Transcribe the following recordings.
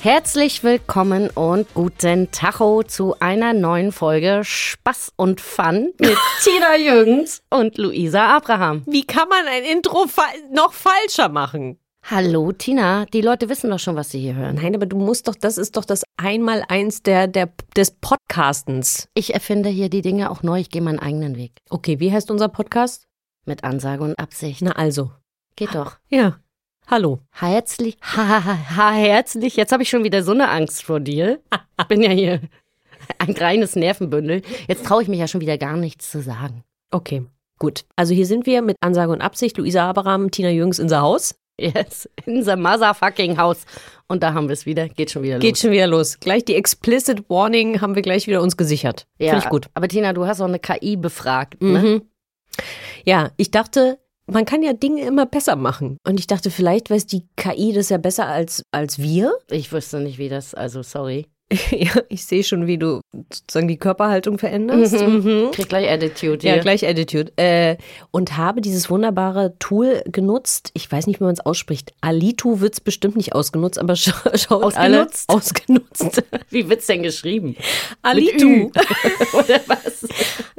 Herzlich willkommen und guten Tacho zu einer neuen Folge Spaß und Fun mit Tina Jürgens und Luisa Abraham. Wie kann man ein Intro fa noch falscher machen? Hallo Tina, die Leute wissen doch schon, was sie hier hören. Nein, aber du musst doch, das ist doch das Einmaleins der, der, des Podcastens. Ich erfinde hier die Dinge auch neu, ich gehe meinen eigenen Weg. Okay, wie heißt unser Podcast? Mit Ansage und Absicht. Na also. Geht doch. Ja. Hallo. Herzlich, ha, ha, ha, herzlich. Jetzt habe ich schon wieder so eine Angst vor dir. Ich bin ja hier ein reines Nervenbündel. Jetzt traue ich mich ja schon wieder gar nichts zu sagen. Okay, gut. Also hier sind wir mit Ansage und Absicht. Luisa Abraham, Tina Jürgens in the Haus. Yes, in the motherfucking house. Und da haben wir es wieder. Geht schon wieder los. Geht schon wieder los. Gleich die Explicit Warning haben wir gleich wieder uns gesichert. ja, Finde ich gut. Aber Tina, du hast auch eine KI befragt, ne? Mhm. Ja, ich dachte, man kann ja Dinge immer besser machen. Und ich dachte, vielleicht weiß die KI das ja besser als, als wir. Ich wüsste nicht, wie das, also sorry. ja, ich sehe schon, wie du sozusagen die Körperhaltung veränderst. Mhm. Krieg gleich Attitude Ja, hier. gleich Attitude. Äh, und habe dieses wunderbare Tool genutzt. Ich weiß nicht, wie man es ausspricht. Alito wird es bestimmt nicht ausgenutzt, aber scha schaut Ausgenutzt? alle ausgenutzt. Wie wird's denn geschrieben? Alito. Ü. Oder was?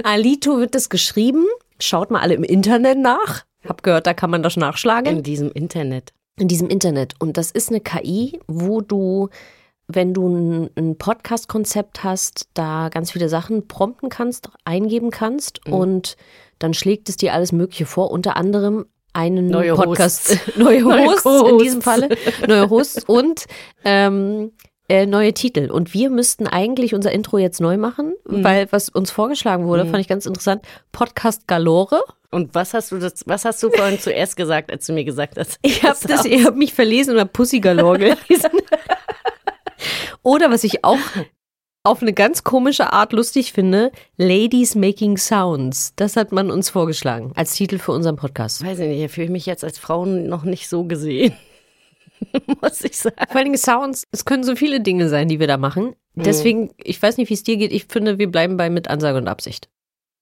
Alito wird es geschrieben. Schaut mal alle im Internet nach. Hab gehört, da kann man das nachschlagen. In diesem Internet. in diesem Internet. Und das ist eine KI, wo du, wenn du ein, Podcast-Konzept hast, da ganz viele Sachen prompten kannst, eingeben kannst und dann schlägt es dir alles Mögliche vor, unter anderem einen Neue Podcast, Hosts. neue Neue Hosts in diesem Falle, neue Hosts und ähm, äh, neue Titel. Und wir müssten eigentlich unser Intro jetzt neu machen, Mhm. weil was uns vorgeschlagen wurde, fand ich ganz interessant. Podcast Galore. Und was hast du das, was hast du vorhin zuerst gesagt, als du mir gesagt hast? Ich habe das, ich habe mich verlesen und habe Pussy Galore gelesen. Oder was ich auch auf eine ganz komische Art lustig finde, Ladies Making Sounds. Das hat man uns vorgeschlagen als Titel für unseren Podcast. Weiß ich nicht, ich fühle mich jetzt als Frau noch nicht so gesehen. Muss ich sagen. Vor allen Dingen Sounds, es können so viele Dinge sein, die wir da machen. Deswegen, ich weiß nicht, wie es dir geht, ich finde, wir bleiben bei mit Ansage und Absicht.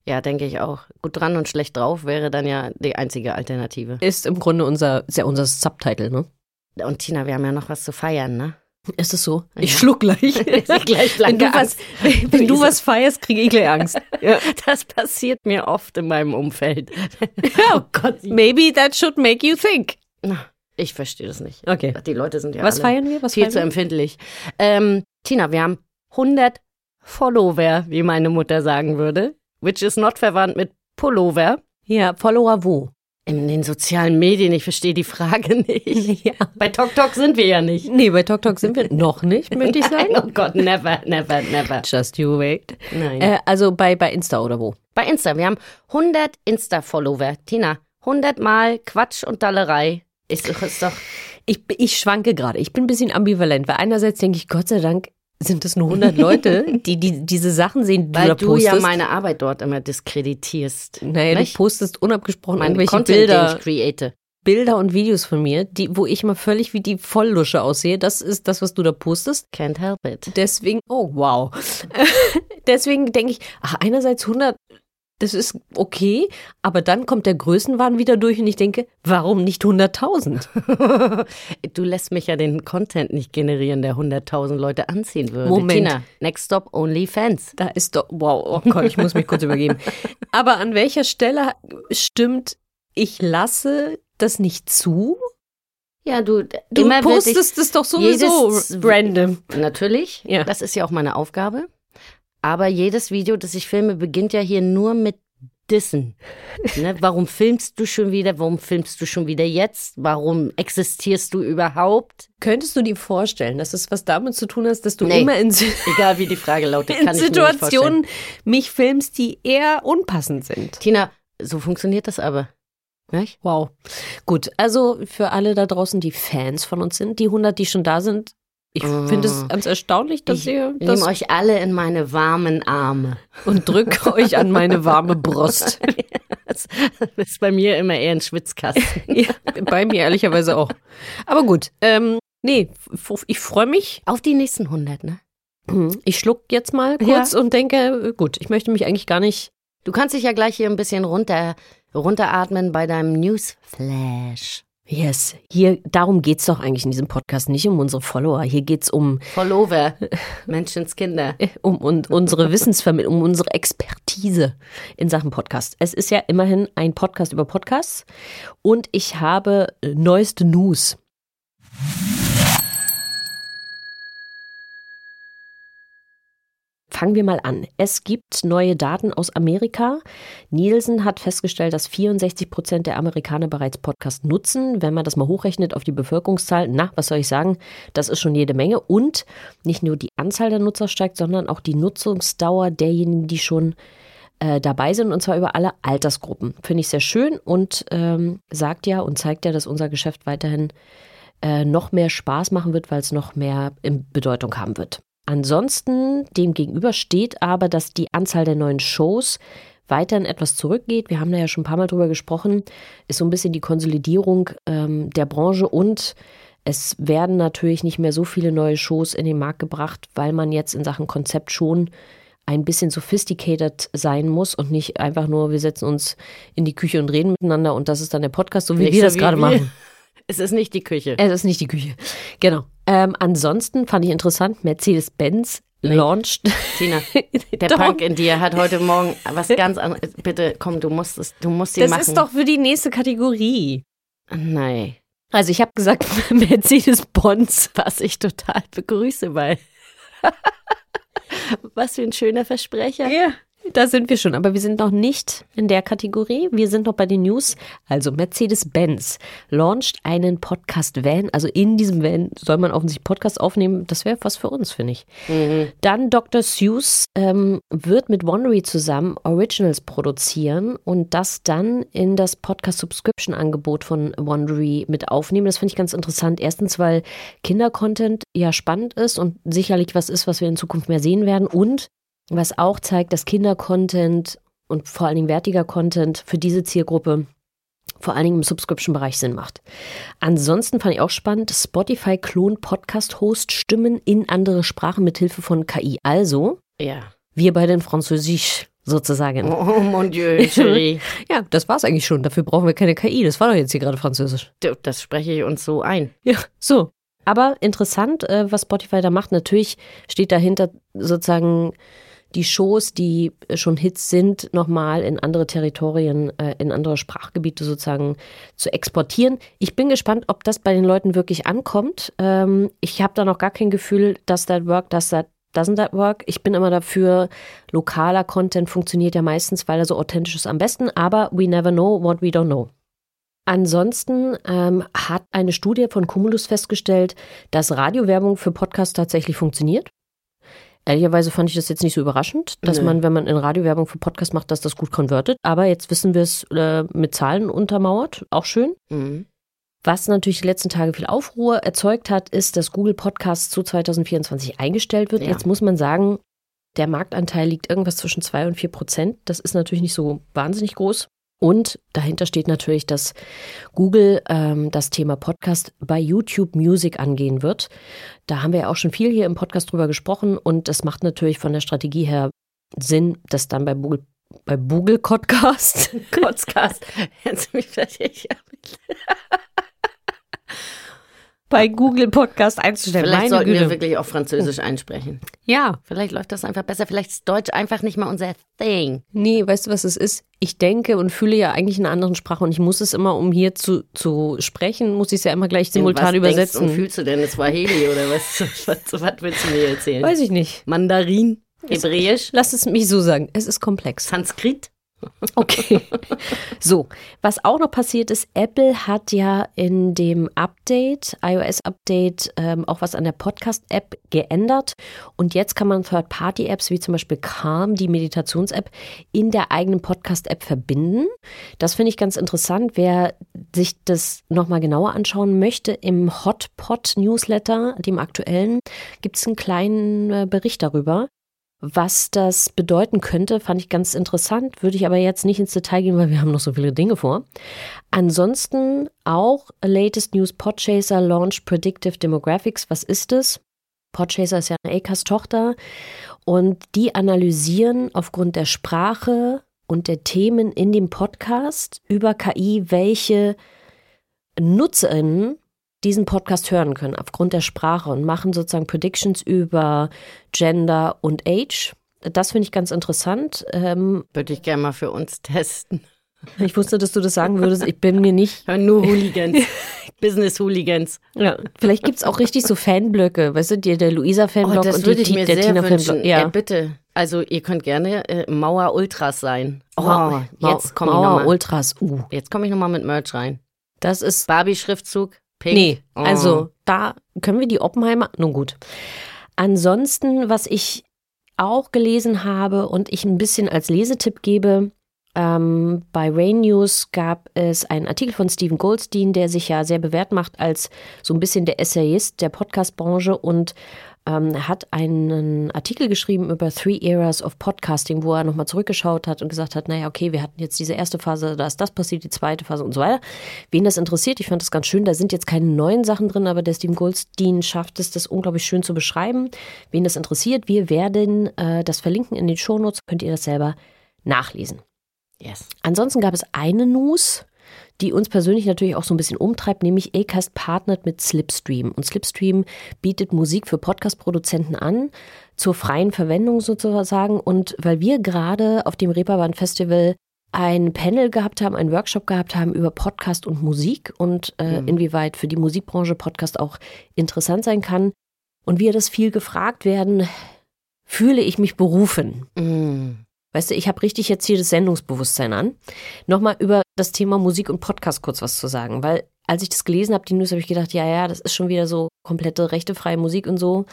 Ja, denke ich auch. Gut dran und schlecht drauf wäre dann ja die einzige Alternative. Ist im Grunde unser, ist ja unser Subtitle, ne? Und Tina, wir haben ja noch was zu feiern, ne? Ist es so? Ich schluck gleich. Gleich wenn du was, wenn du was feierst, kriege ich gleich Angst. Ja. Das passiert mir oft in meinem Umfeld. oh Gott. Maybe that should make you think. Na, Ich verstehe das nicht. Okay. Die Leute sind ja Was feiern wir? Was viel feiern zu wir? empfindlich. Ähm, Tina, wir haben 100 Follower, wie meine Mutter sagen würde. Which is not verwandt mit Pullover. Ja, Follower wo? In den sozialen Medien, ich verstehe die Frage nicht. Ja. Bei TokTok sind wir ja nicht. Nee, bei TokTok sind wir noch nicht, möchte ich sagen. Oh Gott, never, never, never. Just you wait. Nein. Äh, also bei, bei Insta oder wo? Bei Insta, wir haben 100 Insta-Follower. Tina, 100 Mal Quatsch und Dallerei. Ist, doch- ist doch, Ich, ich schwanke gerade. Ich bin ein bisschen ambivalent, weil einerseits denke ich, Gott sei Dank sind es nur 100 Leute, die, die diese Sachen sehen, die weil du da du postest. ja meine Arbeit dort immer diskreditierst. naja, Nicht? du postest unabgesprochen Mein irgendwelche Content, Bilder, create. Bilder und Videos von mir, die, wo ich mal völlig wie die Volllusche aussehe. Das ist das, was du da postest. Can't help it. Deswegen, oh wow. Deswegen denke ich, ach, einerseits 100, das ist okay, aber dann kommt der Größenwahn wieder durch und ich denke, warum nicht 100.000? Du lässt mich ja den Content nicht generieren, der 100.000 Leute anziehen würde. Moment. Tina, next stop, OnlyFans. Da ist doch, wow, oh Gott, ich muss mich kurz übergeben. Aber an welcher Stelle stimmt, ich lasse das nicht zu? Ja, du, Du postest es doch sowieso jedes- random. Natürlich, Ja. das ist ja auch meine Aufgabe. Aber jedes Video, das ich filme, beginnt ja hier nur mit Dissen. Ne? Warum filmst du schon wieder? Warum filmst du schon wieder jetzt? Warum existierst du überhaupt? Könntest du dir vorstellen, dass es was damit zu tun hat, dass du Nee. immer in, Egal wie die Frage lautet, in. Situationen mich filmst, die eher unpassend sind? Tina, so funktioniert das aber. Nicht? Wow. Gut, also für alle da draußen, die Fans von uns sind, die 100, die schon da sind, ich finde es ganz erstaunlich, dass Ich ihr nehme das euch alle in meine warmen Arme. und drückt euch an meine warme Brust. Das ist bei mir immer eher ein Schwitzkasten. ja, bei mir ehrlicherweise auch. Aber gut, ähm, nee, ich freue mich. Auf die nächsten 100, ne? Ich schluck jetzt mal kurz und denke, gut, ich möchte mich eigentlich gar nicht. Du kannst dich ja gleich hier ein bisschen runter, runteratmen bei deinem Newsflash. Yes, hier, darum geht's doch eigentlich in diesem Podcast, nicht um unsere Follower. Hier geht's um, Follower, Menschenskinder. um, um unsere Wissensvermittlung, um unsere Expertise in Sachen Podcast. Es ist ja immerhin ein Podcast über Podcasts und ich habe äh, neueste News. Fangen wir mal an. Es gibt neue Daten aus Amerika. Nielsen hat festgestellt, dass 64 Prozent der Amerikaner bereits Podcast nutzen. Wenn man das mal hochrechnet auf die Bevölkerungszahl, na, was soll ich sagen, das ist schon jede Menge. Und nicht nur die Anzahl der Nutzer steigt, sondern auch die Nutzungsdauer derjenigen, die schon äh, dabei sind, und zwar über alle Altersgruppen. Finde ich sehr schön und ähm, sagt ja und zeigt ja, dass unser Geschäft weiterhin äh, noch mehr Spaß machen wird, weil es noch mehr in Bedeutung haben wird. Ansonsten dem gegenüber steht aber, dass die Anzahl der neuen Shows weiterhin etwas zurückgeht. Wir haben da ja schon ein paar Mal drüber gesprochen. Ist so ein bisschen die Konsolidierung ähm, der Branche und es werden natürlich nicht mehr so viele neue Shows in den Markt gebracht, weil man jetzt in Sachen Konzept schon ein bisschen sophisticated sein muss und nicht einfach nur, wir setzen uns in die Küche und reden miteinander und das ist dann der Podcast, so wie wir das gerade machen. Es ist nicht die Küche. Es ist nicht die Küche. Genau. Ähm, ansonsten fand ich interessant, Mercedes-Benz launcht. Tina, der Doch. Punk in dir hat heute Morgen was ganz anderes. Bitte, komm, du musst es, du musst sie Das machen. ist doch für die nächste Kategorie. Nein. Also ich habe gesagt, Mercedes-Benz. Was ich total begrüße, weil. was für ein schöner Versprecher. Ja. Da sind wir schon, aber wir sind noch nicht in der Kategorie. Wir sind noch bei den News. Also Mercedes-Benz launcht einen Podcast-Van. Also in diesem Van soll man offensichtlich Podcast aufnehmen. Das wäre was für uns, finde ich. Dann Dr. Seuss ähm, wird mit Wondery zusammen Originals produzieren und das dann in das Podcast-Subscription-Angebot von Wondery mit aufnehmen. Das finde ich ganz interessant. Erstens, weil Kinder-Content ja spannend ist und sicherlich was ist, was wir in Zukunft mehr sehen werden. Und was auch zeigt, dass Kinder-Content und vor allen Dingen wertiger Content für diese Zielgruppe vor allen Dingen im Subscription-Bereich Sinn macht. Ansonsten fand ich auch spannend, Spotify klont Podcast-Host Stimmen in andere Sprachen mit Hilfe von KI. Also, Ja. wir bei den Französisch sozusagen. Oh mon Dieu, Chérie. Ja, das war's eigentlich schon. Dafür brauchen wir keine KI. Das war doch jetzt hier gerade Französisch. Das spreche ich uns so ein. Ja, so. Aber interessant, äh, was Spotify da macht. Natürlich steht dahinter sozusagen die Shows, die schon Hits sind, nochmal in andere Territorien, äh, in andere Sprachgebiete sozusagen zu exportieren. Ich bin gespannt, ob das bei den Leuten wirklich ankommt. Ähm, ich habe da noch gar kein Gefühl, dass that work, dass that doesn't that work. Ich bin immer dafür, lokaler Content funktioniert ja meistens, weil er so authentisch ist am besten, aber we never know what we don't know. Ansonsten ähm, hat eine Studie von Cumulus festgestellt, dass Radiowerbung für Podcasts tatsächlich funktioniert. Ehrlicherweise fand ich das jetzt nicht so überraschend, dass Nö. man, wenn man in Radiowerbung für Podcasts macht, dass das gut konvertet. Aber jetzt wissen wir es äh, mit Zahlen untermauert. Auch schön. Mhm. Was natürlich die letzten Tage viel Aufruhr erzeugt hat, ist, dass Google Podcasts zu 2024 eingestellt wird. Ja. Jetzt muss man sagen, der Marktanteil liegt irgendwas zwischen 2 und 4 Prozent. Das ist natürlich nicht so wahnsinnig groß. Und dahinter steht natürlich, dass Google ähm, das Thema Podcast bei YouTube Music angehen wird. Da haben wir ja auch schon viel hier im Podcast drüber gesprochen und das macht natürlich von der Strategie her Sinn, das dann bei Google bei Google Podcast Kotzkast. Jetzt bin ich fertig. Bei Google Podcast einzustellen. Vielleicht Meine sollten wir Güte. wirklich auch Französisch einsprechen. Ja, Vielleicht läuft das einfach besser. Vielleicht ist Deutsch einfach nicht mal unser Thing. nee, weißt du, was es ist? Ich denke und fühle ja eigentlich in einer anderen Sprache und ich muss es immer, um hier zu, zu sprechen, muss ich es ja immer gleich simultan was übersetzen. Denkst und fühlst du denn? Das Swahili oder was? was? Was willst du mir erzählen? Weiß ich nicht. Mandarin? Hebräisch? Lass es mich so sagen. Es ist komplex. Sanskrit? Okay. So, was auch noch passiert ist, Apple hat ja in dem Update, iOS-Update, ähm, auch was an der Podcast-App geändert. Und jetzt kann man Third-Party-Apps wie zum Beispiel Calm, die Meditations-App, in der eigenen Podcast-App verbinden. Das finde ich ganz interessant. Wer sich das nochmal genauer anschauen möchte, im Hotpot-Newsletter, dem aktuellen, gibt es einen kleinen äh, Bericht darüber. Was das bedeuten könnte, fand ich ganz interessant, würde ich aber jetzt nicht ins Detail gehen, weil wir haben noch so viele Dinge vor. Ansonsten auch latest news Podchaser launch Predictive Demographics. Was ist es? Podchaser ist ja eine ACAS-Tochter und die analysieren aufgrund der Sprache und der Themen in dem Podcast über KI, welche NutzerInnen diesen Podcast hören können aufgrund der Sprache und machen sozusagen Predictions über Gender und Age. Das finde ich ganz interessant. Ähm, Würde ich gerne mal für uns testen. Ich wusste, dass du das sagen würdest. Ich bin mir nicht. Nur Hooligans. Business Hooligans. Ja, vielleicht gibt es auch richtig so Fanblöcke. Weißt du, der, der Luisa-Fanblock oh, und die, ich mir der Tina-Fanblock. Ja. Ey, bitte. Also, ihr könnt gerne äh, Mauer Ultras sein. Oh, Ma jetzt komme ich nochmal. Ultras. Uh. Jetzt komme ich nochmal mit Merch rein. Das ist. Barbie-Schriftzug. Pink. Nee, oh. also da können wir die Oppenheimer. Nun gut. Ansonsten, was ich auch gelesen habe und ich ein bisschen als Lesetipp gebe, ähm, bei Rain News gab es einen Artikel von Stephen Goldstein, der sich ja sehr bewährt macht als so ein bisschen der Essayist der Podcast-Branche und ähm, hat einen Artikel geschrieben über Three Eras of Podcasting, wo er nochmal zurückgeschaut hat und gesagt hat, naja, okay, wir hatten jetzt diese erste Phase, da ist das passiert, die zweite Phase und so weiter. Wen das interessiert, ich fand das ganz schön, da sind jetzt keine neuen Sachen drin, aber der Steve Goldstein schafft es, das unglaublich schön zu beschreiben. Wen das interessiert, wir werden äh, das verlinken in den Shownotes, könnt ihr das selber nachlesen. Yes. Ansonsten gab es eine News, die uns persönlich natürlich auch so ein bisschen umtreibt, nämlich Acast partnert mit Slipstream. Und Slipstream bietet Musik für Podcast-Produzenten an, zur freien Verwendung sozusagen. Und weil wir gerade auf dem Reeperbahn Festival ein Panel gehabt haben, einen Workshop gehabt haben über Podcast und Musik und äh, mhm. inwieweit für die Musikbranche Podcast auch interessant sein kann. Und wir das viel gefragt werden, fühle ich mich berufen. Mhm. Weißt du, ich habe richtig jetzt hier das Sendungsbewusstsein an. Nochmal über das Thema Musik und Podcast kurz was zu sagen, weil als ich das gelesen habe, die News, habe ich gedacht, ja, ja, das ist schon wieder so komplette rechtefreie Musik und so.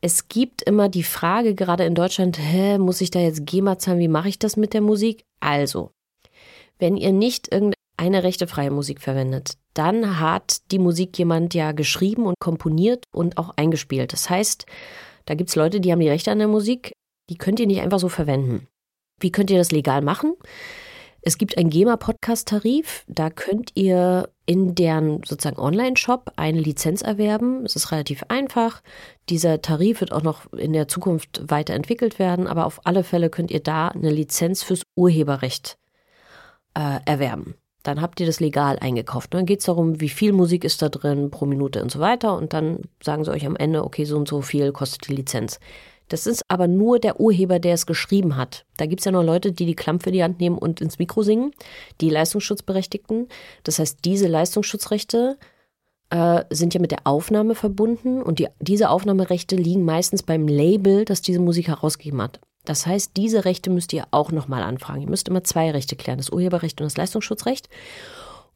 Es gibt immer die Frage, gerade in Deutschland, hä, muss ich da jetzt GEMA zahlen? Wie mache ich das mit der Musik? Also, wenn ihr nicht irgendeine rechtefreie Musik verwendet, dann hat die Musik jemand ja geschrieben und komponiert und auch eingespielt. Das heißt, da gibt es Leute, die haben die Rechte an der Musik, die könnt ihr nicht einfach so verwenden. Wie könnt ihr das legal machen? Es gibt einen GEMA-Podcast-Tarif. Da könnt ihr in deren sozusagen Online-Shop eine Lizenz erwerben. Es ist relativ einfach. Dieser Tarif wird auch noch in der Zukunft weiterentwickelt werden, aber auf alle Fälle könnt ihr da eine Lizenz fürs Urheberrecht äh, erwerben. Dann habt ihr das legal eingekauft. Dann geht es darum, wie viel Musik ist da drin pro Minute und so weiter. Und dann sagen sie euch am Ende, okay, so und so viel kostet die Lizenz. Das ist aber nur der Urheber, der es geschrieben hat. Da gibt es ja noch Leute, die die Klampfe in die Hand nehmen und ins Mikro singen, die Leistungsschutzberechtigten. Das heißt, diese Leistungsschutzrechte äh, sind ja mit der Aufnahme verbunden und die, diese Aufnahmerechte liegen meistens beim Label, das diese Musik herausgegeben hat. Das heißt, diese Rechte müsst ihr auch nochmal anfragen. Ihr müsst immer zwei Rechte klären, das Urheberrecht und das Leistungsschutzrecht.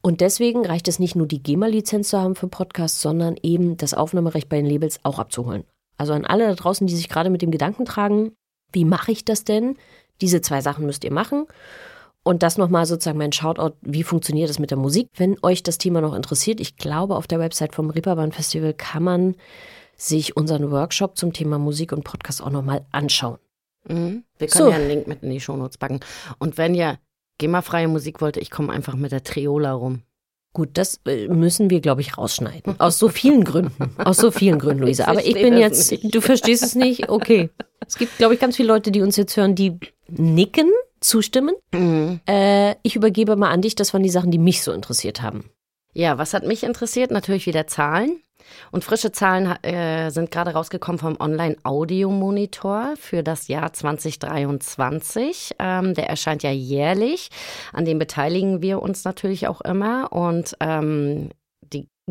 Und deswegen reicht es nicht nur, die GEMA-Lizenz zu haben für Podcasts, sondern eben das Aufnahmerecht bei den Labels auch abzuholen. Also an alle da draußen, die sich gerade mit dem Gedanken tragen, wie mache ich das denn? Diese zwei Sachen müsst ihr machen. Und das nochmal sozusagen mein Shoutout, wie funktioniert das mit der Musik? Wenn euch das Thema noch interessiert, ich glaube, auf der Website vom Reeperbahn Festival kann man sich unseren Workshop zum Thema Musik und Podcast auch nochmal anschauen. Mhm. Wir können so. ja einen Link mit in die Shownotes packen. Und wenn ihr GEMA-freie Musik wollt, ich komme einfach mit der Triola rum. Gut, das äh, müssen wir, glaube ich, rausschneiden. Aus so vielen Gründen. Aus so vielen Gründen, Luisa. Aber ich bin jetzt, nicht. du verstehst es nicht? Okay. Es gibt, glaube ich, ganz viele Leute, die uns jetzt hören, die nicken, zustimmen. Mhm. Äh, ich übergebe mal an dich, das waren die Sachen, die mich so interessiert haben. Ja, was hat mich interessiert? Natürlich wieder Zahlen. Und frische Zahlen äh, sind gerade rausgekommen vom Online-Audio-Monitor für das Jahr 2023. Ähm, der erscheint ja jährlich. An dem beteiligen wir uns natürlich auch immer. Und ähm,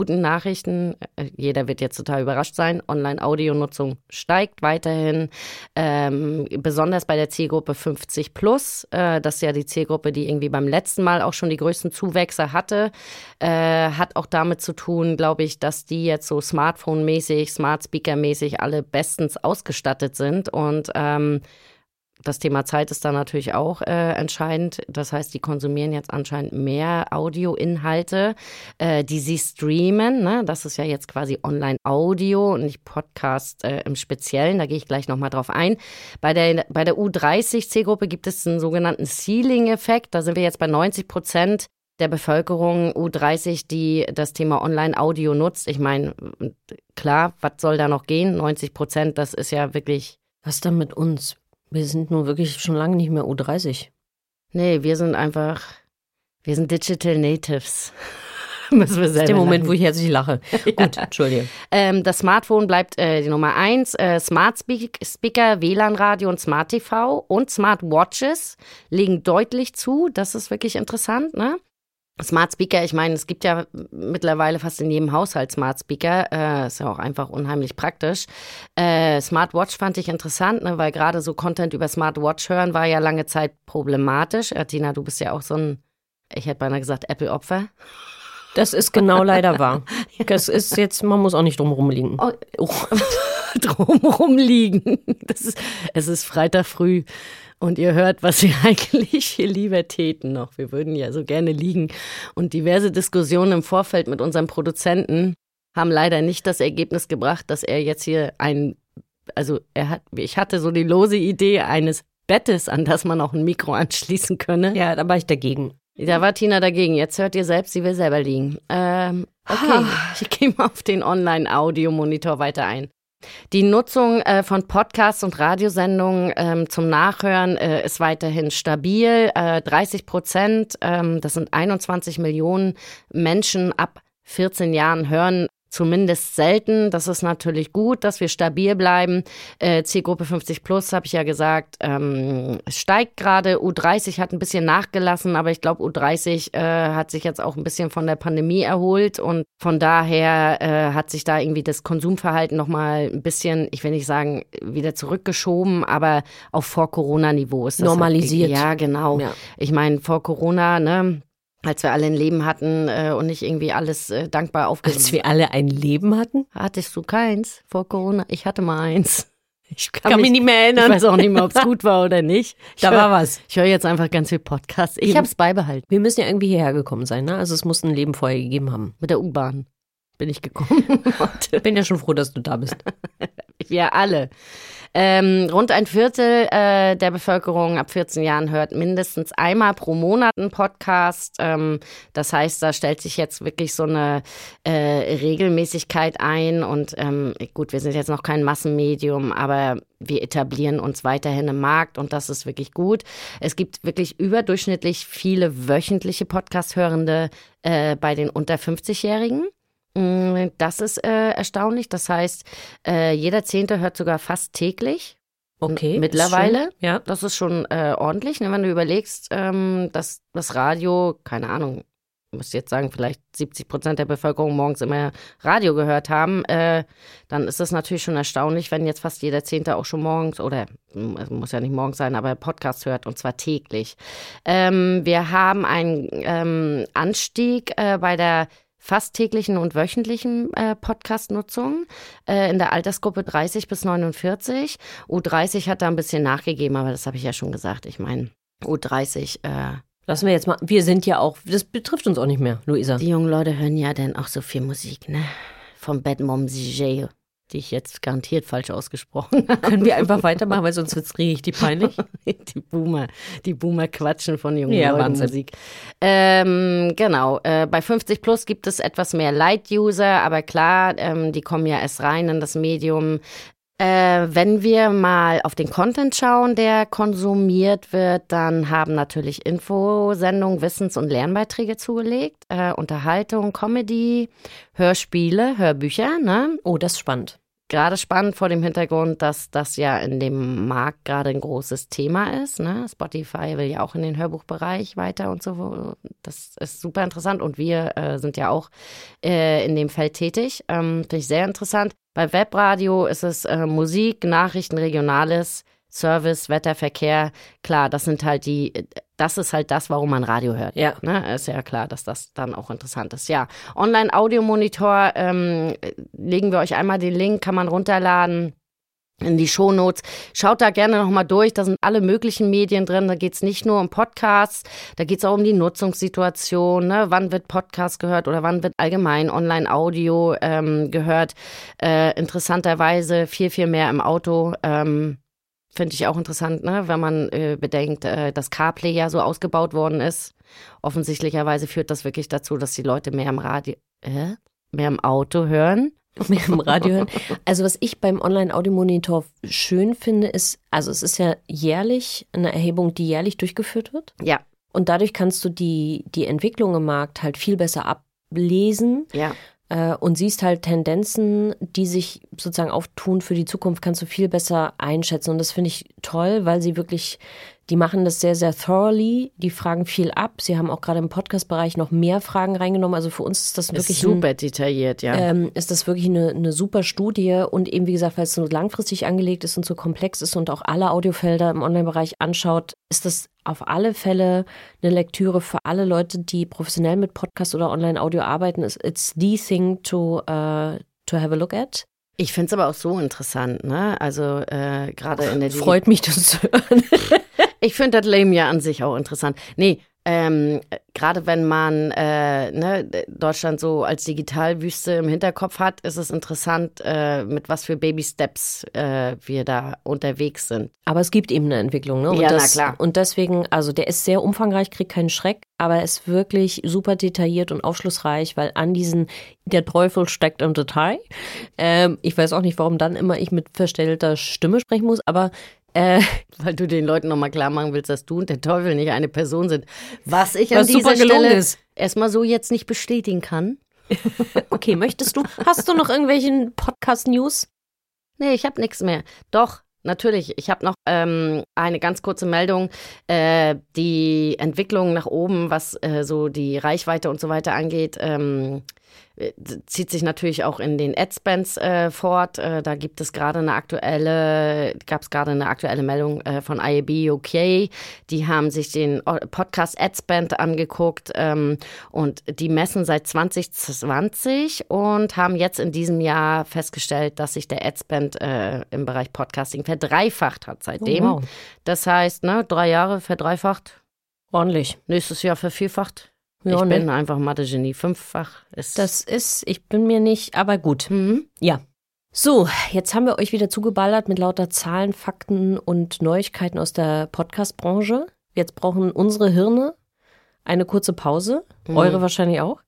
guten Nachrichten. Äh, jeder wird jetzt total überrascht sein. Online-Audio-Nutzung steigt weiterhin. Ähm, besonders bei der Zielgruppe 50 plus. Äh, das ist ja die Zielgruppe, die irgendwie beim letzten Mal auch schon die größten Zuwächse hatte. Äh, hat auch damit zu tun, glaube ich, dass die jetzt so Smartphone-mäßig, Smart Speaker-mäßig alle bestens ausgestattet sind. Und ähm, das Thema Zeit ist da natürlich auch äh, entscheidend. Das heißt, die konsumieren jetzt anscheinend mehr Audioinhalte, äh, die sie streamen. Ne? Das ist ja jetzt quasi Online-Audio und nicht Podcast äh, im Speziellen. Da gehe ich gleich nochmal drauf ein. Bei der, bei der U30-C-Gruppe gibt es einen sogenannten Ceiling-Effekt. Da sind wir jetzt bei 90 Prozent der Bevölkerung U30, die das Thema Online-Audio nutzt. Ich meine, klar, was soll da noch gehen? 90 Prozent, das ist ja wirklich. Was dann mit uns? Wir sind nur wirklich schon lange nicht mehr U30. Nee, wir sind einfach, wir sind Digital Natives. Müssen wir selber das ist der Moment, lachen. wo ich herzlich lache. ja. Gut, Entschuldige. Ähm, das Smartphone bleibt äh, die Nummer eins. Äh, Smart Speaker, WLAN-Radio und Smart TV und Smart Watches legen deutlich zu. Das ist wirklich interessant, ne? Smart Speaker, ich meine, es gibt ja mittlerweile fast in jedem Haushalt Smart Speaker. Äh, ist ja auch einfach unheimlich praktisch. Äh, Smartwatch fand ich interessant, ne, weil gerade so Content über Smartwatch hören war ja lange Zeit problematisch. Äh, Tina, du bist ja auch so ein, ich hätte beinahe gesagt, Apple-Opfer. Das ist genau leider wahr. Das ist jetzt, man muss auch nicht drumherum liegen. Oh, oh. drumherum liegen. Das ist, es ist Freitag früh und ihr hört, was wir eigentlich hier lieber täten noch. Wir würden ja so gerne liegen. Und diverse Diskussionen im Vorfeld mit unserem Produzenten haben leider nicht das Ergebnis gebracht, dass er jetzt hier ein, also er hat, ich hatte so die lose Idee eines Bettes, an das man auch ein Mikro anschließen könne. Ja, da war ich dagegen. Da war Tina dagegen. Jetzt hört ihr selbst, sie will selber liegen. Ähm, okay, ich gehe mal auf den Online-Audio-Monitor weiter ein. Die Nutzung äh, von Podcasts und Radiosendungen ähm, zum Nachhören äh, ist weiterhin stabil. Äh, 30 Prozent, ähm, das sind 21 Millionen Menschen ab 14 Jahren hören zumindest selten. Das ist natürlich gut, dass wir stabil bleiben. Äh, Zielgruppe 50 plus, habe ich ja gesagt, ähm, steigt gerade. U30 hat ein bisschen nachgelassen, aber ich glaube, U30 äh, hat sich jetzt auch ein bisschen von der Pandemie erholt und von daher äh, hat sich da irgendwie das Konsumverhalten nochmal ein bisschen, ich will nicht sagen, wieder zurückgeschoben, aber auf Vor-Corona-Niveau ist das. Normalisiert. Halt, ja, genau. Ja. Ich meine, vor Corona, ne? Als wir alle ein Leben hatten äh, und nicht irgendwie alles äh, dankbar aufgegeben. Als wir alle ein Leben hatten? Hattest du keins vor Corona? Ich hatte mal eins. Ich kann, kann mich, mich, nicht mehr erinnern. Ich weiß auch nicht mehr, ob es gut war oder nicht. Ich da hör, war was. Ich höre jetzt einfach ganz viel Podcasts. Ich habe es beibehalten. Wir müssen ja irgendwie hierher gekommen sein, ne? Also es muss ein Leben vorher gegeben haben. Mit der U-Bahn bin ich gekommen. Ich bin ja schon froh, dass du da bist. wir alle. Ähm, rund ein Viertel äh, der Bevölkerung ab 14 Jahren hört mindestens einmal pro Monat einen Podcast. Ähm, das heißt, da stellt sich jetzt wirklich so eine äh, Regelmäßigkeit ein. Und ähm, gut, wir sind jetzt noch kein Massenmedium, aber wir etablieren uns weiterhin im Markt und das ist wirklich gut. Es gibt wirklich überdurchschnittlich viele wöchentliche Podcast-Hörende äh, bei den unter 50-Jährigen. Mm, das ist äh, erstaunlich. Das heißt, äh, jeder Zehnte hört sogar fast täglich. Okay. Mittlerweile. Ist ja. Das ist schon äh, ordentlich. Ne? Wenn du überlegst, ähm, dass das Radio, keine Ahnung, ich muss jetzt sagen, vielleicht 70 Prozent der Bevölkerung morgens immer Radio gehört haben, äh, dann ist es natürlich schon erstaunlich, wenn jetzt fast jeder Zehnte auch schon morgens oder muss ja nicht morgens sein, aber Podcast hört und zwar täglich. Ähm, wir haben einen ähm, Anstieg äh, bei der fast täglichen und wöchentlichen äh, Podcast-Nutzung äh, in der Altersgruppe 30 bis 49. U30 hat da ein bisschen nachgegeben, aber das habe ich ja schon gesagt. Ich meine, U30. Äh, Lassen wir jetzt mal. Wir sind ja auch, das betrifft uns auch nicht mehr, Luisa. Die jungen Leute hören ja dann auch so viel Musik, ne? Vom Bad Mom CJ die ich jetzt garantiert falsch ausgesprochen habe. Können wir einfach weitermachen, weil sonst wird es richtig peinlich. die Boomer, die Boomer quatschen von jungen ja, Leuten Musik. Ähm, genau, äh, bei 50 Plus gibt es etwas mehr Light-User, aber klar, ähm, die kommen ja erst rein in das Medium. Äh, wenn wir mal auf den Content schauen, der konsumiert wird, dann haben natürlich Infosendungen, Wissens- und Lernbeiträge zugelegt, äh, Unterhaltung, Comedy, Hörspiele, Hörbücher. Ne? Oh, das ist spannend. Gerade spannend vor dem Hintergrund, dass das ja in dem Markt gerade ein großes Thema ist. Ne? Spotify will ja auch in den Hörbuchbereich weiter und so. Das ist super interessant und wir äh, sind ja auch äh, in dem Feld tätig. Ähm, Finde ich sehr interessant. Bei Webradio ist es äh, Musik, Nachrichten, Regionales, Service, Wetter, Verkehr. Klar, das sind halt die, das ist halt das, warum man Radio hört. Ja. Ne? Ist ja klar, dass das dann auch interessant ist. Ja, Online-Audiomonitor, ähm, legen wir euch einmal den Link, kann man runterladen in die Shownotes. Schaut da gerne nochmal durch. Da sind alle möglichen Medien drin. Da geht es nicht nur um Podcasts, da geht es auch um die Nutzungssituation. Ne? Wann wird Podcast gehört oder wann wird allgemein Online-Audio ähm, gehört? Äh, interessanterweise viel, viel mehr im Auto. Ähm, Finde ich auch interessant, ne? wenn man äh, bedenkt, äh, dass CarPlay ja so ausgebaut worden ist. Offensichtlicherweise führt das wirklich dazu, dass die Leute mehr im Radio, äh, mehr im Auto hören. Mehr im Radio hören. Also was ich beim Online-Audiomonitor schön finde, ist, also es ist ja jährlich eine Erhebung, die jährlich durchgeführt wird. Ja. Und dadurch kannst du die, die Entwicklung im Markt halt viel besser ablesen. Ja. Äh, und siehst halt Tendenzen, die sich sozusagen auftun für die Zukunft, kannst du viel besser einschätzen. Und das finde ich toll, weil sie wirklich, die machen das sehr, sehr thoroughly. Die fragen viel ab. Sie haben auch gerade im Podcast-Bereich noch mehr Fragen reingenommen. Also für uns ist das wirklich Ist super detailliert, ja. ähm, ist das wirklich eine, eine super Studie und eben wie gesagt, weil es so langfristig angelegt ist und so komplex ist und auch alle Audiofelder im Online-Bereich anschaut, ist das auf alle Fälle eine Lektüre für alle Leute, die professionell mit Podcast oder Online-Audio arbeiten. It's, it's the thing to, uh, to have a look at. Ich finde es aber auch so interessant, ne? Also äh, gerade in der Freut mich, das zu hören. Ich finde das Lame ja an sich auch interessant. Nee, ähm, gerade wenn man äh, ne, Deutschland so als Digitalwüste im Hinterkopf hat, ist es interessant, äh, mit was für Baby Steps äh, wir da unterwegs sind. Aber es gibt eben eine Entwicklung, ne? Und Ja, na das, klar. Und deswegen, also der ist sehr umfangreich, kriegt keinen Schreck, aber er ist wirklich super detailliert und aufschlussreich, weil an diesen, der Teufel steckt im Detail. Ähm, ich weiß auch nicht, warum dann immer ich mit verstellter Stimme sprechen muss, aber äh, Weil du den Leuten nochmal klar machen willst, dass du und der Teufel nicht eine Person sind. Was ich an Was super dieser Stelle ist. erstmal so jetzt nicht bestätigen kann. okay, möchtest du, hast du noch irgendwelchen Podcast-News? Nee, ich habe nichts mehr. Doch, natürlich. Ich habe noch ähm, eine ganz kurze Meldung. Äh, die Entwicklung nach oben, was äh, so die Reichweite und so weiter angeht, ähm, äh, zieht sich natürlich auch in den Adspends äh, fort. Äh, da gibt es gerade eine aktuelle, gab es gerade eine aktuelle Meldung äh, von IAB UK. Die haben sich den Podcast Adspend angeguckt ähm, und die messen seit 2020 und haben jetzt in diesem Jahr festgestellt, dass sich der Adspend äh, im Bereich Podcasting verdreifacht hat seitdem. Oh, wow. Das heißt, ne, drei Jahre verdreifacht, Ordentlich. nächstes Jahr vervierfacht. Ja, ich ne? bin einfach Mathe-Genie. Fünffach ist Das ist, ich bin mir nicht, aber gut. Mhm. Ja. So, jetzt haben wir euch wieder zugeballert mit lauter Zahlen, Fakten und Neuigkeiten aus der Podcast-Branche. Jetzt brauchen unsere Hirne eine kurze Pause. Mhm. Eure wahrscheinlich auch.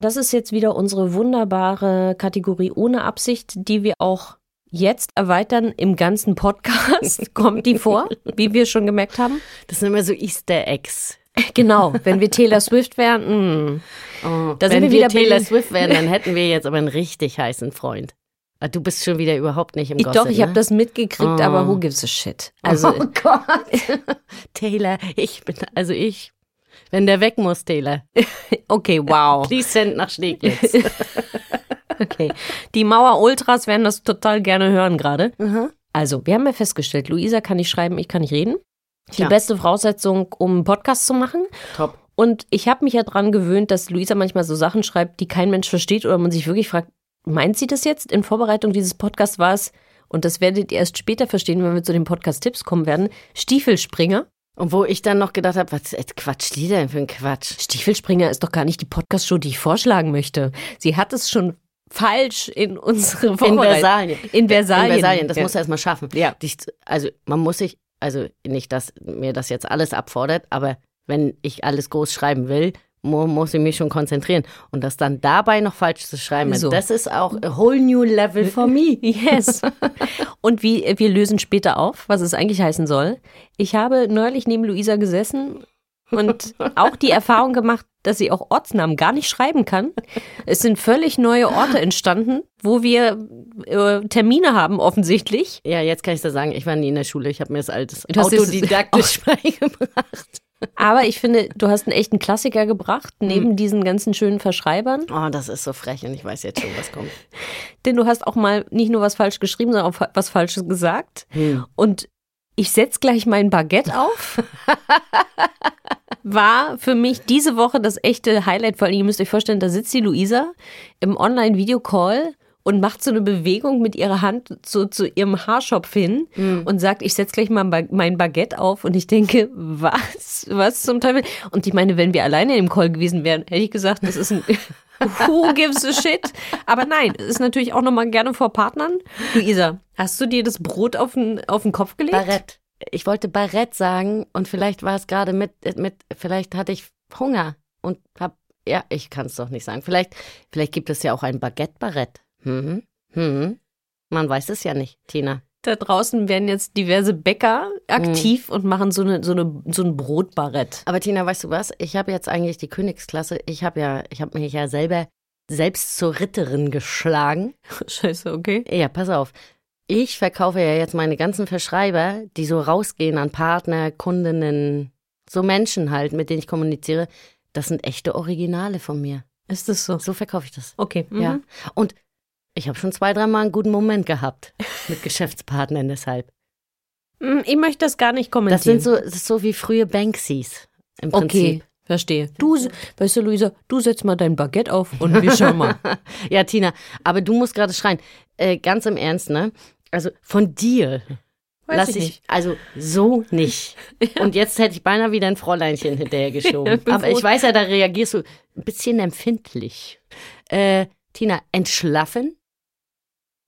Das ist jetzt wieder unsere wunderbare Kategorie ohne Absicht, die wir auch jetzt erweitern im ganzen Podcast. Kommt die vor, wie wir schon gemerkt haben? Das sind immer so Easter Eggs. Genau, wenn wir Taylor Swift wären, mh. Oh, Da Wenn sind wir wir wieder Taylor Swift wären, dann hätten wir jetzt aber einen richtig heißen Freund. Ah, Du bist schon wieder überhaupt nicht im Ich, Gossip, doch, ich ne? habe das mitgekriegt, Oh. aber who gives a shit? Also, oh Gott. Taylor, ich bin, also ich. Wenn der weg muss, Taylor. okay, wow. Please send nach Steglitz. Okay. Die Mauer Ultras werden das total gerne hören gerade. Also, wir haben ja festgestellt, Luisa kann nicht schreiben, ich kann nicht reden. Die Tja. beste Voraussetzung, um einen Podcast zu machen. Top. Und ich habe mich ja dran gewöhnt, dass Luisa manchmal so Sachen schreibt, die kein Mensch versteht oder man sich wirklich fragt, meint sie das jetzt? In Vorbereitung dieses Podcasts war es, und das werdet ihr erst später verstehen, wenn wir zu den Podcast-Tipps kommen werden, Stiefelspringer. Und wo ich dann noch gedacht habe, was äh, quatscht die denn für ein Quatsch? Stiefelspringer ist doch gar nicht die Podcast-Show, die ich vorschlagen möchte. Sie hat es schon falsch in unsere In Vorbereitung. Versalien. In Versalien. In Versalien, das Ja. muss er erstmal schaffen. Ja. Dich, also man muss sich, also nicht, dass mir das jetzt alles abfordert, aber wenn ich alles groß schreiben will, mu muss ich mich schon konzentrieren. Und das dann dabei noch falsch zu schreiben, So. das ist auch a whole new level for me. Yes. Und wie, wir lösen später auf, was es eigentlich heißen soll. Ich habe neulich neben Luisa gesessen und auch die Erfahrung gemacht, dass sie auch Ortsnamen gar nicht schreiben kann. Es sind völlig neue Orte entstanden, wo wir äh, Termine haben offensichtlich. Ja, jetzt kann ich da sagen, ich war nie in der Schule. Ich habe mir das als Du autodidaktisch beigebracht. Aber ich finde, du hast einen echten Klassiker gebracht, neben diesen ganzen schönen Verschreibern. Oh, das ist so frech und ich weiß jetzt schon, was kommt. Denn du hast auch mal nicht nur was falsch geschrieben, sondern auch was Falsches gesagt. Hm. Und ich setz gleich mein Baguette auf. War für mich diese Woche das echte Highlight, weil ihr müsst euch vorstellen, da sitzt die Luisa im Online-Video-Call und macht so eine Bewegung mit ihrer Hand zu, zu ihrem Haarschopf hin und sagt, ich setz gleich mal mein Baguette auf und ich denke, was? Was zum Teufel? Und ich meine, wenn wir alleine im Call gewesen wären, hätte ich gesagt, das ist ein Who gives a shit? Aber nein, es ist natürlich auch nochmal gerne vor Partnern. Luisa, hast du dir das Brot auf den, auf den Kopf gelegt? Barett. Ich wollte Barett sagen und vielleicht war es gerade mit, mit, vielleicht hatte ich Hunger und hab, ja, ich kann es doch nicht sagen. Vielleicht, vielleicht gibt es ja auch ein Baguette-Barett. Hm, hm. Man weiß es ja nicht, Tina. Da draußen werden jetzt diverse Bäcker aktiv und machen so, eine, so, eine, so ein Brotbarett. Aber Tina, weißt du was? Ich habe jetzt eigentlich die Königsklasse. Ich habe ja, ich habe mich ja selber selbst zur Ritterin geschlagen. Scheiße, okay. Ja, pass auf. Ich verkaufe ja jetzt meine ganzen Verschreiber, die so rausgehen an Partner, Kundinnen, so Menschen halt, mit denen ich kommuniziere. Das sind echte Originale von mir. Ist das so? So verkaufe ich das. Okay. Mhm. Ja. Und ich habe schon zwei, dreimal einen guten Moment gehabt mit Geschäftspartnern deshalb. Mm, Ich möchte das gar nicht kommentieren. Das sind so, das ist so wie frühe Banksys im Prinzip. Okay, verstehe. Du, weißt du, Luisa, du setzt mal dein Baguette auf und wir schauen mal. Ja, Tina, aber du musst gerade schreien. Äh, ganz im Ernst, ne? Also von dir Weiß lass ich ich, also so nicht. Und jetzt hätte ich beinahe wieder ein Fräuleinchen hinterhergeschoben. Ja, aber ich weiß ja, da reagierst du ein bisschen empfindlich. Äh, Tina, entschlaffen?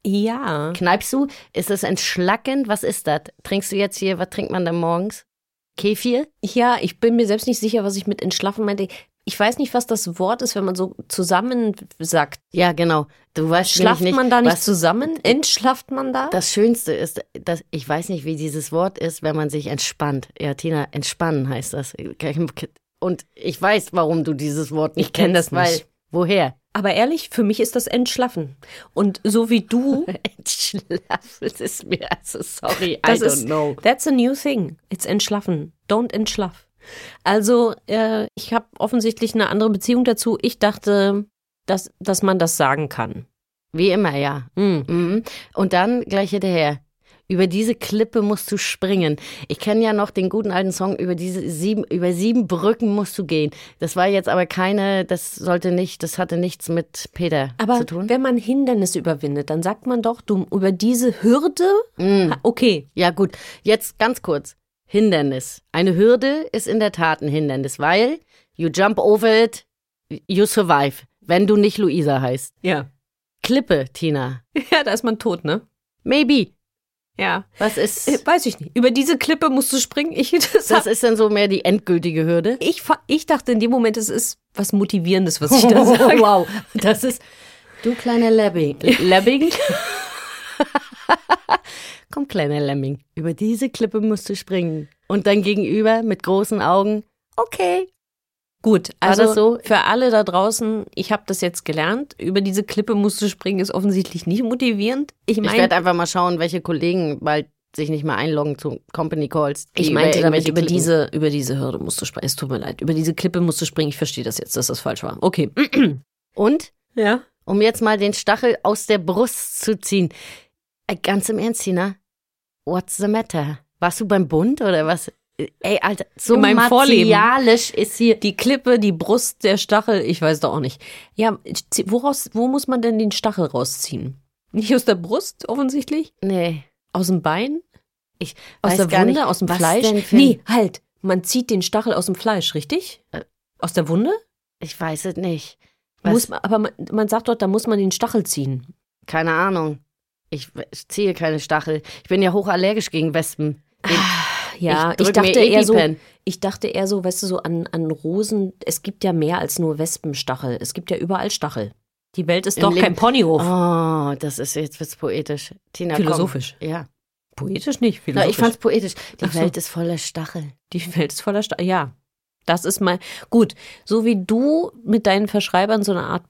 Ja. Kneipst du? Ist es entschlackend? Was ist das? Trinkst du jetzt hier, was trinkt man da morgens? Kefir? Ja, ich bin mir selbst nicht sicher, was ich mit entschlaffen meinte. Ich weiß nicht, was das Wort ist, wenn man so zusammen sagt. Ja, genau. Du weißt Schlaft nicht, man da nicht was zusammen? Entschlafft man da? Das Schönste ist, dass ich weiß nicht, wie dieses Wort ist, wenn man sich entspannt. Ja, Tina, entspannen heißt das. Und ich weiß, warum du dieses Wort nicht Ich kenn kennst, das nicht. Weil, woher? Aber ehrlich, für mich ist das Entschlaffen. Und so wie du, Entschlafen, das ist mir, also sorry, I das don't ist, know. that's a new thing. It's Entschlaffen. Don't entschlaff. Also, äh, ich habe offensichtlich eine andere Beziehung dazu. Ich dachte, dass, dass man das sagen kann. Wie immer, ja. Hm. Mhm. Und dann gleich hinterher. Über diese Klippe musst du springen. Ich kenne ja noch den guten alten Song, über diese sieben, über sieben Brücken musst du gehen. Das war jetzt aber keine, das sollte nicht, das hatte nichts mit Peter Aber zu tun. wenn man Hindernisse überwindet, dann sagt man doch, du über diese Hürde, Ha, okay, Ja, gut. Jetzt ganz kurz. Hindernis. Eine Hürde ist in der Tat ein Hindernis, weil you jump over it, you survive. Wenn du nicht Luisa heißt. ja. Klippe, Tina. Ja, da ist man tot, ne? Maybe. Ja. Was ist, Äh, Weiß ich nicht. Über diese Klippe musst du springen. Ich, das das ist dann so mehr die endgültige Hürde? ich, ich dachte in dem Moment, es ist was Motivierendes, was ich da sage. wow. Das ist, du kleiner Lemming. Lemming? Komm, kleiner Lemming. Über diese Klippe musst du springen. Und dein Gegenüber mit großen Augen. Okay. Gut, also das so? für alle da draußen, ich habe das jetzt gelernt. Über diese Klippe musst du springen, ist offensichtlich nicht motivierend. Ich Ich meine, werde einfach mal schauen, welche Kollegen bald sich nicht mehr einloggen zu Company Calls. ich meinte über damit, über Klippen- diese, über diese Hürde musst du springen. Es tut mir leid. Über diese Klippe musst du springen. Ich verstehe das jetzt, dass das falsch war. Okay. Und, Ja. um jetzt mal den Stachel aus der Brust zu ziehen. Äh, Ganz im Ernst, Tina. What's the matter? Warst du beim Bund oder was? Ey, Alter, so In meinem Vorleben. ist hier. Die Klippe, die Brust, der Stachel, ich weiß doch auch nicht. Ja, woraus, wo muss man denn den Stachel rausziehen? Nicht aus der Brust, offensichtlich? Nee, Aus dem Bein? ich Aus weiß der gar Wunde? nicht, aus dem was Fleisch? Denn Nee, halt. Man zieht den Stachel aus dem Fleisch, richtig? Äh. Aus der Wunde? Ich weiß es nicht. Was? Muss man, aber man, man sagt dort, da muss man den Stachel ziehen. Keine Ahnung. Ich, ich ziehe keine Stachel. Ich bin ja hochallergisch gegen Wespen. Ja, ich ich, drück mir dachte eher so, ich dachte eher so, weißt du, so an, an Rosen, es gibt ja mehr als nur Wespenstachel. Es gibt ja überall Stachel. Die Welt ist Im doch Leben- kein Ponyhof. Oh, das ist jetzt wird's poetisch. Tina, Philosophisch. Komm. Ja. Poetisch nicht, Na, philosophisch. ich fand's poetisch. Die so. Welt ist voller Stachel. Die Welt ist voller Stachel. Ja. Das ist mal gut. So wie du mit deinen Verschreibern so eine Art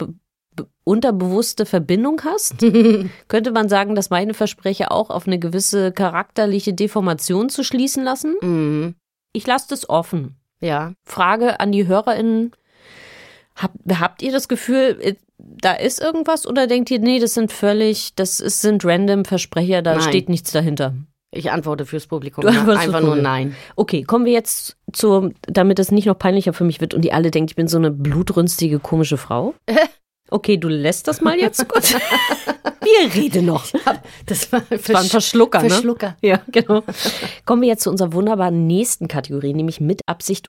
unterbewusste Verbindung hast, könnte man sagen, dass meine Versprecher auch auf eine gewisse charakterliche Deformation zu schließen lassen. Mhm. Ich lasse das offen. Ja. Frage an die HörerInnen. Hab, habt ihr das Gefühl, äh, da ist irgendwas oder denkt ihr, nee, das sind völlig, das ist, sind random Versprecher, da Nein. steht nichts dahinter? Ich antworte fürs Publikum. Ja. Einfach nur nein. Okay, kommen wir jetzt zu, damit es nicht noch peinlicher für mich wird und die alle denken, ich bin so eine blutrünstige, komische Frau. Okay, du lässt das mal jetzt gut. Wir reden noch. Das war, Das war ein Verschlucker, ne? Verschlucker. Ja, genau. Kommen wir jetzt zu unserer wunderbaren nächsten Kategorie, nämlich mit Absicht.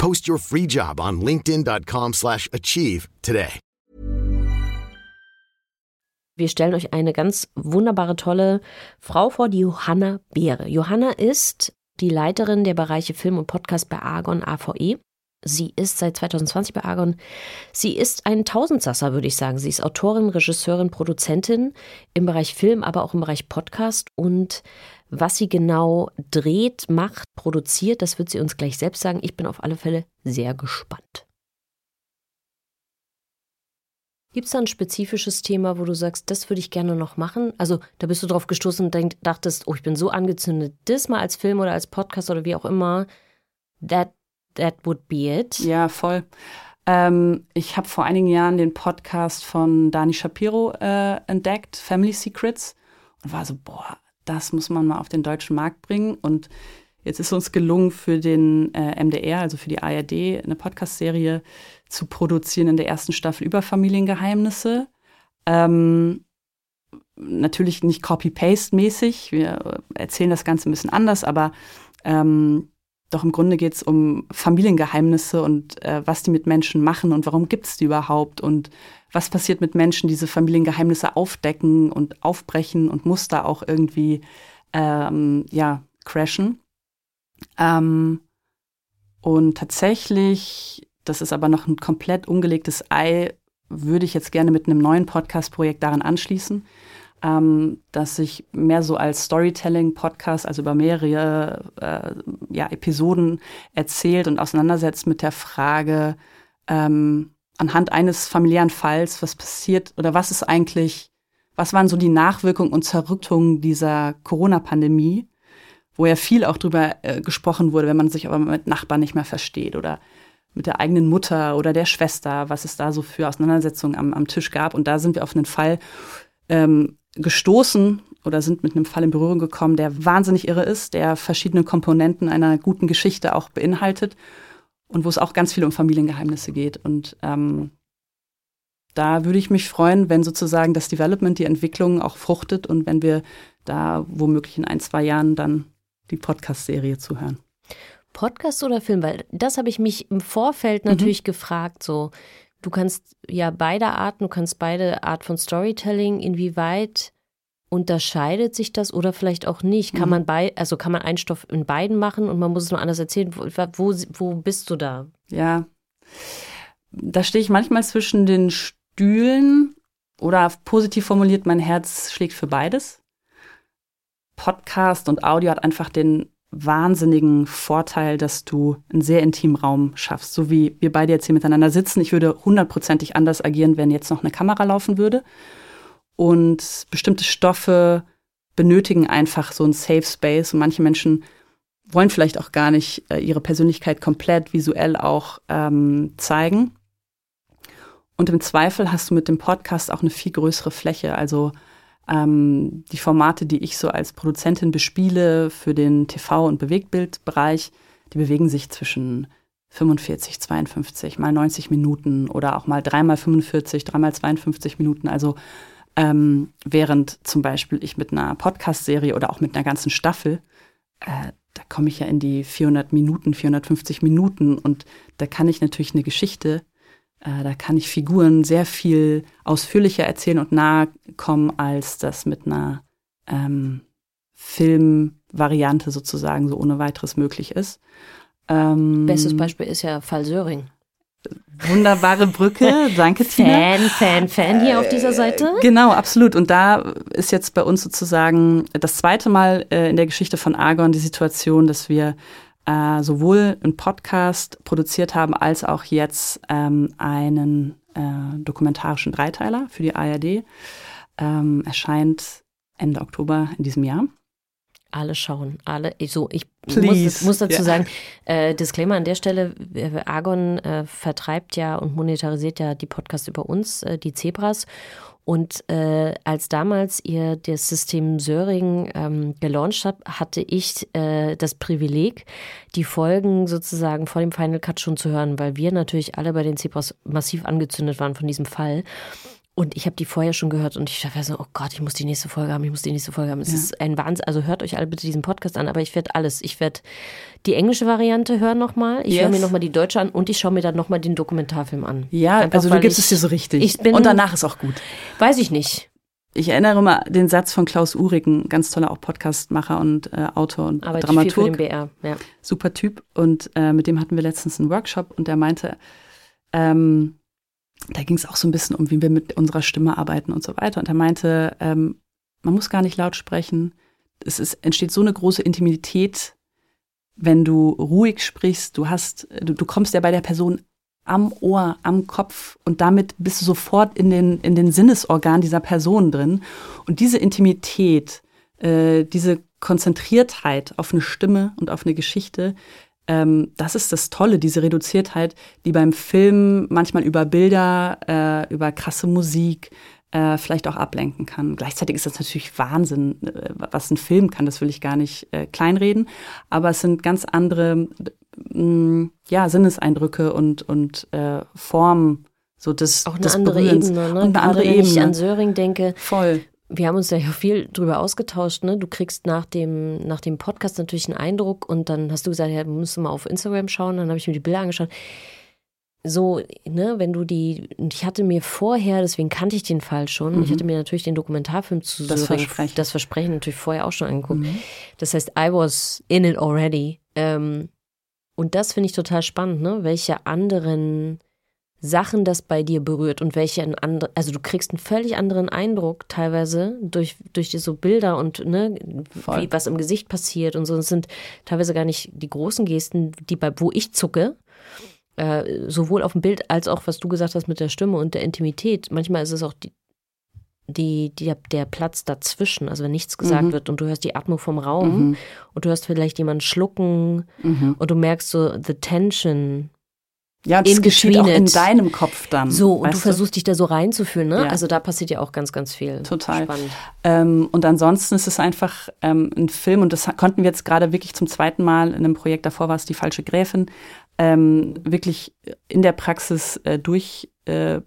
Post your free job on linkedin.com/achieve slash achieve today. Wir stellen euch eine ganz wunderbare, tolle Frau vor, die Johanna Beere. Johanna ist die Leiterin der Bereiche Film und Podcast bei Argon AVE. Sie ist seit 2020 bei Argon. Sie ist ein Tausendsasser, würde ich sagen. Sie ist Autorin, Regisseurin, Produzentin im Bereich Film, aber auch im Bereich Podcast. Und was sie genau dreht, macht, produziert, das wird sie uns gleich selbst sagen. Ich bin auf alle Fälle sehr gespannt. Gibt es da ein spezifisches Thema, wo du sagst, das würde ich gerne noch machen? Also da bist du drauf gestoßen und denk, dachtest, oh, ich bin so angezündet, das mal als Film oder als Podcast oder wie auch immer. That, that would be it. Ja, voll. Ähm, ich habe vor einigen Jahren den Podcast von Dani Shapiro äh, entdeckt, Family Secrets, und war so, boah, das muss man mal auf den deutschen Markt bringen. Und jetzt ist uns gelungen, für den äh, MDR, also für die ARD, eine Podcast-Serie zu produzieren in der ersten Staffel über Familiengeheimnisse. Ähm, natürlich nicht Copy-Paste-mäßig. Wir erzählen das Ganze ein bisschen anders, aber ähm, doch im Grunde geht es um Familiengeheimnisse und äh, was die mit Menschen machen und warum gibt es die überhaupt und was passiert mit Menschen, die diese Familiengeheimnisse aufdecken und aufbrechen und Muster auch irgendwie ähm, ja, crashen. Ähm, und tatsächlich, das ist aber noch ein komplett ungelegtes Ei, würde ich jetzt gerne mit einem neuen Podcast-Projekt daran anschließen, ähm, dass sich mehr so als Storytelling-Podcast, also über mehrere äh, ja, Episoden erzählt und auseinandersetzt mit der Frage, ähm, anhand eines familiären Falls, was passiert oder was ist eigentlich, was waren so die Nachwirkungen und Zerrüttungen dieser Corona-Pandemie, wo ja viel auch drüber äh, gesprochen wurde, wenn man sich aber mit Nachbarn nicht mehr versteht oder mit der eigenen Mutter oder der Schwester, was es da so für Auseinandersetzungen am, am Tisch gab. Und da sind wir auf einen Fall ähm, gestoßen oder sind mit einem Fall in Berührung gekommen, der wahnsinnig irre ist, der verschiedene Komponenten einer guten Geschichte auch beinhaltet und wo es auch ganz viel um Familiengeheimnisse geht. Und ähm, da würde ich mich freuen, wenn sozusagen das Development, die Entwicklung auch fruchtet und wenn wir da womöglich in ein, zwei Jahren dann die Podcast-Serie zuhören. Podcast oder Film? Weil das habe ich mich im Vorfeld natürlich gefragt. So, du kannst ja beide Arten, du kannst beide Art von Storytelling. Inwieweit unterscheidet sich das oder vielleicht auch nicht? Kann Mhm. man bei, also kann man einen Stoff in beiden machen und man muss es nur anders erzählen? Wo, wo, wo bist du da? Ja, da stehe ich manchmal zwischen den Stühlen oder positiv formuliert, mein Herz schlägt für beides. Podcast und Audio hat einfach den wahnsinnigen Vorteil, dass du einen sehr intimen Raum schaffst. So wie wir beide jetzt hier miteinander sitzen. Ich würde hundertprozentig anders agieren, wenn jetzt noch eine Kamera laufen würde. Und bestimmte Stoffe benötigen einfach so einen Safe Space. Und manche Menschen wollen vielleicht auch gar nicht äh, ihre Persönlichkeit komplett visuell auch ähm, zeigen. Und im Zweifel hast du mit dem Podcast auch eine viel größere Fläche. Also ähm, die Formate, die ich so als Produzentin bespiele für den TV- und Bewegtbildbereich, die bewegen sich zwischen 45, 52, mal 90 Minuten oder auch mal dreimal 45, dreimal 52 Minuten. Also ähm, während zum Beispiel ich mit einer Podcast-Serie oder auch mit einer ganzen Staffel äh, da komme ich ja in die 400 Minuten, 450 Minuten und da kann ich natürlich eine Geschichte, da kann ich Figuren sehr viel ausführlicher erzählen und nahe kommen, als das mit einer ähm, Filmvariante sozusagen so ohne weiteres möglich ist. Ähm, Bestes Beispiel ist ja Fall Söring. Wunderbare Brücke, danke Tina. Fan, Fan, Fan hier auf dieser Seite. Genau, absolut. Und da ist jetzt bei uns sozusagen das zweite Mal äh, in der Geschichte von Argon die Situation, dass wir äh, sowohl einen Podcast produziert haben, als auch jetzt ähm, einen äh, dokumentarischen Dreiteiler für die ARD. Ähm, erscheint Ende Oktober in diesem Jahr. Alle schauen, alle. So, ich muss, muss, dazu ja. sagen, äh, Disclaimer an der Stelle, Argon äh, vertreibt ja und monetarisiert ja die Podcasts über uns, äh, die Zebras. Und äh, als damals ihr das System Söring ähm, gelauncht habt, hatte ich äh, das Privileg, die Folgen sozusagen vor dem Final Cut schon zu hören, weil wir natürlich alle bei den Zebras massiv angezündet waren von diesem Fall. Und ich habe die vorher schon gehört und ich dachte so, oh Gott, ich muss die nächste Folge haben, ich muss die nächste Folge haben. Es ja. ist ein Wahnsinn. Also hört euch alle bitte diesen Podcast an, aber ich werde alles. Ich werde die englische Variante hören nochmal, ich yes. höre mir nochmal die deutsche an und ich schaue mir dann nochmal den Dokumentarfilm an. Ja, Einfach, also du gibst ich, es dir so richtig. Ich bin, und danach ist auch gut. Weiß ich nicht. Ich erinnere mal den Satz von Klaus Uhrigen, ganz toller auch Podcastmacher und äh, Autor und Arbeitet Dramaturg. Viel für den BR, ja. Super Typ. Und äh, mit dem hatten wir letztens einen Workshop und der meinte, ähm, da ging es auch so ein bisschen um, wie wir mit unserer Stimme arbeiten und so weiter. Und er meinte, ähm, man muss gar nicht laut sprechen. Es ist, entsteht so eine große Intimität, wenn du ruhig sprichst. Du hast, du, du kommst ja bei der Person am Ohr, am Kopf und damit bist du sofort in den, in den Sinnesorgan dieser Person drin. Und diese Intimität, äh, diese Konzentriertheit auf eine Stimme und auf eine Geschichte, ähm, das ist das Tolle, diese Reduziertheit, die beim Film manchmal über Bilder, äh, über krasse Musik, äh, vielleicht auch ablenken kann. Gleichzeitig ist das natürlich Wahnsinn, äh, was ein Film kann, das will ich gar nicht äh, kleinreden, aber es sind ganz andere mh, mm, ja, Sinneseindrücke und, und äh, Formen so des, auch eine des andere Berührens. Ebene, ne? Und eine andere wenn Ebene. ich an Söring denke, voll wir haben uns da ja viel drüber ausgetauscht, ne? Du kriegst nach dem, nach dem Podcast natürlich einen Eindruck und dann hast du gesagt, ja, musst du mal auf Instagram schauen. Dann habe ich mir die Bilder angeschaut. So, ne, wenn du die, ich hatte mir vorher, deswegen kannte ich den Fall schon, mhm. ich hatte mir natürlich den Dokumentarfilm zu das Versprechen. das Versprechen natürlich vorher auch schon angeguckt. Mhm. Das heißt, I was in it already. Ähm, und das finde ich total spannend, ne? Welche anderen Sachen das bei dir berührt und welche ein andere, also du kriegst einen völlig anderen Eindruck teilweise durch, durch so Bilder und ne, wie, was im Gesicht passiert und so. Es sind teilweise gar nicht die großen Gesten, die bei, wo ich zucke, äh, sowohl auf dem Bild als auch, was du gesagt hast mit der Stimme und der Intimität. Manchmal ist es auch die, die, die, der Platz dazwischen, also wenn nichts gesagt mhm. wird und du hörst die Atmung vom Raum mhm. und du hörst vielleicht jemanden schlucken mhm. und du merkst so the tension ja, das geschieht auch in deinem Kopf dann. So, und du versuchst dich da so reinzufühlen, ne? Ja. Also da passiert ja auch ganz, ganz viel. Total. Spannend. Ähm, und ansonsten ist es einfach ähm, ein Film, und das konnten wir jetzt gerade wirklich zum zweiten Mal in einem Projekt, davor war es die falsche Gräfin, ähm, wirklich in der Praxis äh, durchprobieren äh,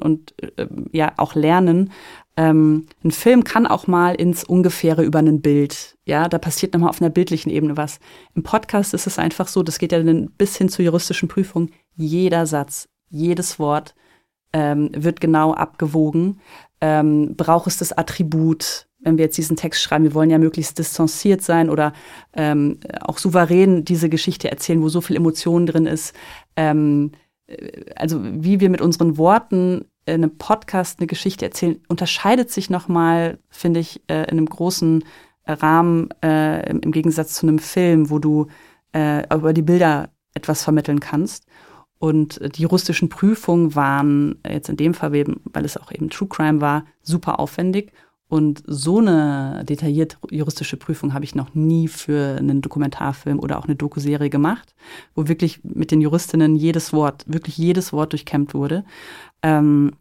und äh, ja auch lernen, ähm, ein Film kann auch mal ins Ungefähre über ein Bild. Ja, da passiert nochmal auf einer bildlichen Ebene was. Im Podcast ist es einfach so, das geht ja dann bis hin zur juristischen Prüfung. Jeder Satz, jedes Wort ähm, wird genau abgewogen. Ähm, braucht es das Attribut, wenn wir jetzt diesen Text schreiben, wir wollen ja möglichst distanziert sein oder ähm, auch souverän diese Geschichte erzählen, wo so viel Emotion drin ist. Ähm, äh, also wie wir mit unseren Worten in einem Podcast eine Geschichte erzählen, unterscheidet sich nochmal, finde ich, äh, in einem großen Rahmen äh, im, Gegensatz zu einem Film, wo du äh, über die Bilder etwas vermitteln kannst. Und die juristischen Prüfungen waren jetzt in dem Fall, weil es auch eben True Crime war, super aufwendig. Und so eine detaillierte juristische Prüfung habe ich noch nie für einen Dokumentarfilm oder auch eine Dokuserie gemacht, wo wirklich mit den Juristinnen jedes Wort, wirklich jedes Wort durchkämmt wurde. Ähm,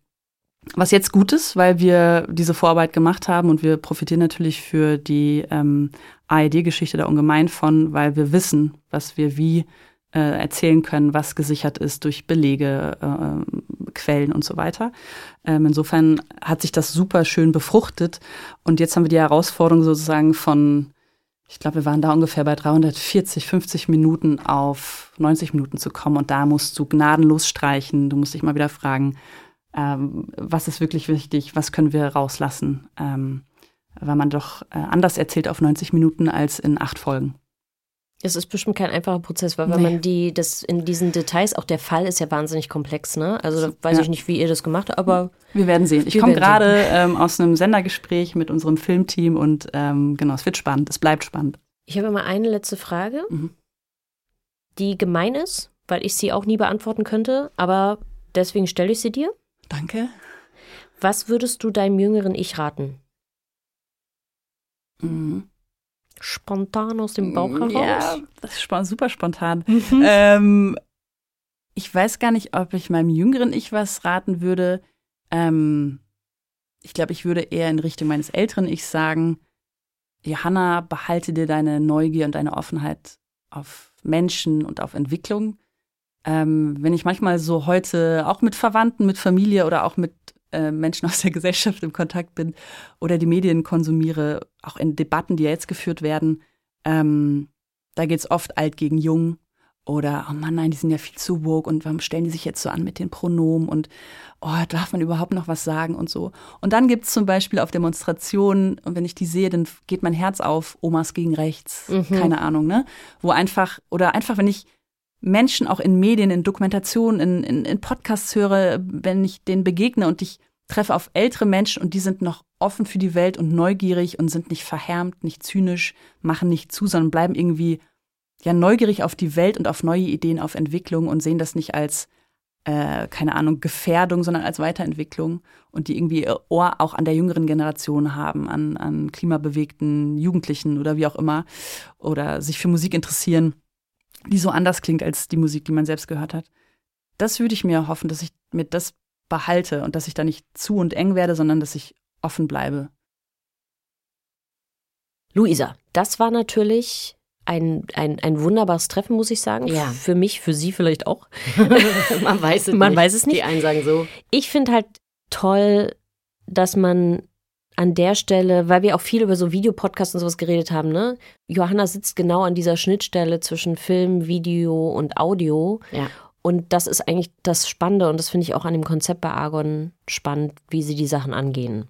was jetzt gut ist, weil wir diese Vorarbeit gemacht haben und wir profitieren natürlich für die ähm, ARD-Geschichte da ungemein von, weil wir wissen, was wir wie äh, erzählen können, was gesichert ist durch Belege, äh, Quellen und so weiter. Ähm, insofern hat sich das super schön befruchtet und jetzt haben wir die Herausforderung sozusagen von ich glaube, wir waren da ungefähr bei 340, 50 Minuten auf 90 Minuten zu kommen. Und da musst du gnadenlos streichen. Du musst dich mal wieder fragen, ähm, was ist wirklich wichtig, was können wir rauslassen. Ähm, weil man doch äh, anders erzählt auf 90 Minuten als in acht Folgen. Es ist bestimmt kein einfacher Prozess, weil wenn nee. man die, das in diesen Details, auch der Fall ist ja wahnsinnig komplex, ne? Also da weiß ja. ich nicht, wie ihr das gemacht habt, aber. Wir werden sehen. Ich komme gerade ähm, aus einem Sendergespräch mit unserem Filmteam und ähm, genau, es wird spannend, es bleibt spannend. Ich habe mal eine letzte Frage, mhm. die gemein ist, weil ich sie auch nie beantworten könnte, aber deswegen stelle ich sie dir. Danke. Was würdest du deinem jüngeren Ich raten? Mhm. Spontan aus dem Bauch heraus? Ja, das ist super spontan. Mhm. Ähm, ich weiß gar nicht, ob ich meinem jüngeren Ich was raten würde. Ähm, ich glaube, ich würde eher in Richtung meines älteren Ich sagen, Johanna, behalte dir deine Neugier und deine Offenheit auf Menschen und auf Entwicklung. Ähm, wenn ich manchmal so heute auch mit Verwandten, mit Familie oder auch mit äh, Menschen aus der Gesellschaft im Kontakt bin oder die Medien konsumiere, auch in Debatten, die ja jetzt geführt werden, ähm, da geht es oft alt gegen jung oder, oh Mann, nein, die sind ja viel zu woke und warum stellen die sich jetzt so an mit den Pronomen und oh, darf man überhaupt noch was sagen und so. Und dann gibt es zum Beispiel auf Demonstrationen, und wenn ich die sehe, dann geht mein Herz auf, Omas gegen rechts, mhm. keine Ahnung, ne? Wo einfach, oder einfach, wenn ich Menschen auch in Medien, in Dokumentationen, in, in, in Podcasts höre, wenn ich denen begegne und ich treffe auf ältere Menschen und die sind noch offen für die Welt und neugierig und sind nicht verhärmt, nicht zynisch, machen nicht zu, sondern bleiben irgendwie ja neugierig auf die Welt und auf neue Ideen, auf Entwicklung und sehen das nicht als äh, keine Ahnung Gefährdung, sondern als Weiterentwicklung und die irgendwie ihr Ohr auch an der jüngeren Generation haben, an, an klimabewegten Jugendlichen oder wie auch immer oder sich für Musik interessieren die so anders klingt als die Musik, die man selbst gehört hat. Das würde ich mir hoffen, dass ich mir das behalte und dass ich da nicht zu und eng werde, sondern dass ich offen bleibe. Luisa, das war natürlich ein, ein, ein wunderbares Treffen, muss ich sagen. Ja. Für mich, für Sie vielleicht auch. man weiß es man nicht. weiß es nicht. Die einen sagen so. Ich finde halt toll, dass man an der Stelle, weil wir auch viel über so Videopodcasts und sowas geredet haben, ne? Johanna sitzt genau an dieser Schnittstelle zwischen Film, Video und Audio. Ja. Und das ist eigentlich das Spannende und das finde ich auch an dem Konzept bei Argon spannend, wie sie die Sachen angehen.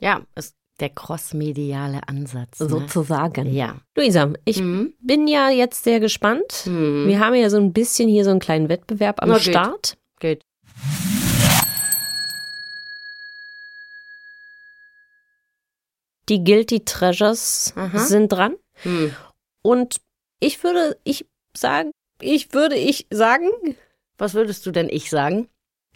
Ja, ist der crossmediale Ansatz. Ne? Sozusagen. Ja. Luisa, ich mhm. bin ja jetzt sehr gespannt. Mhm. Wir haben ja so ein bisschen hier so einen kleinen Wettbewerb am Na, Start. Geht. Die Guilty Treasures Aha. sind dran. Hm. Und ich würde, ich sagen, ich würde ich sagen, Was würdest du denn ich sagen?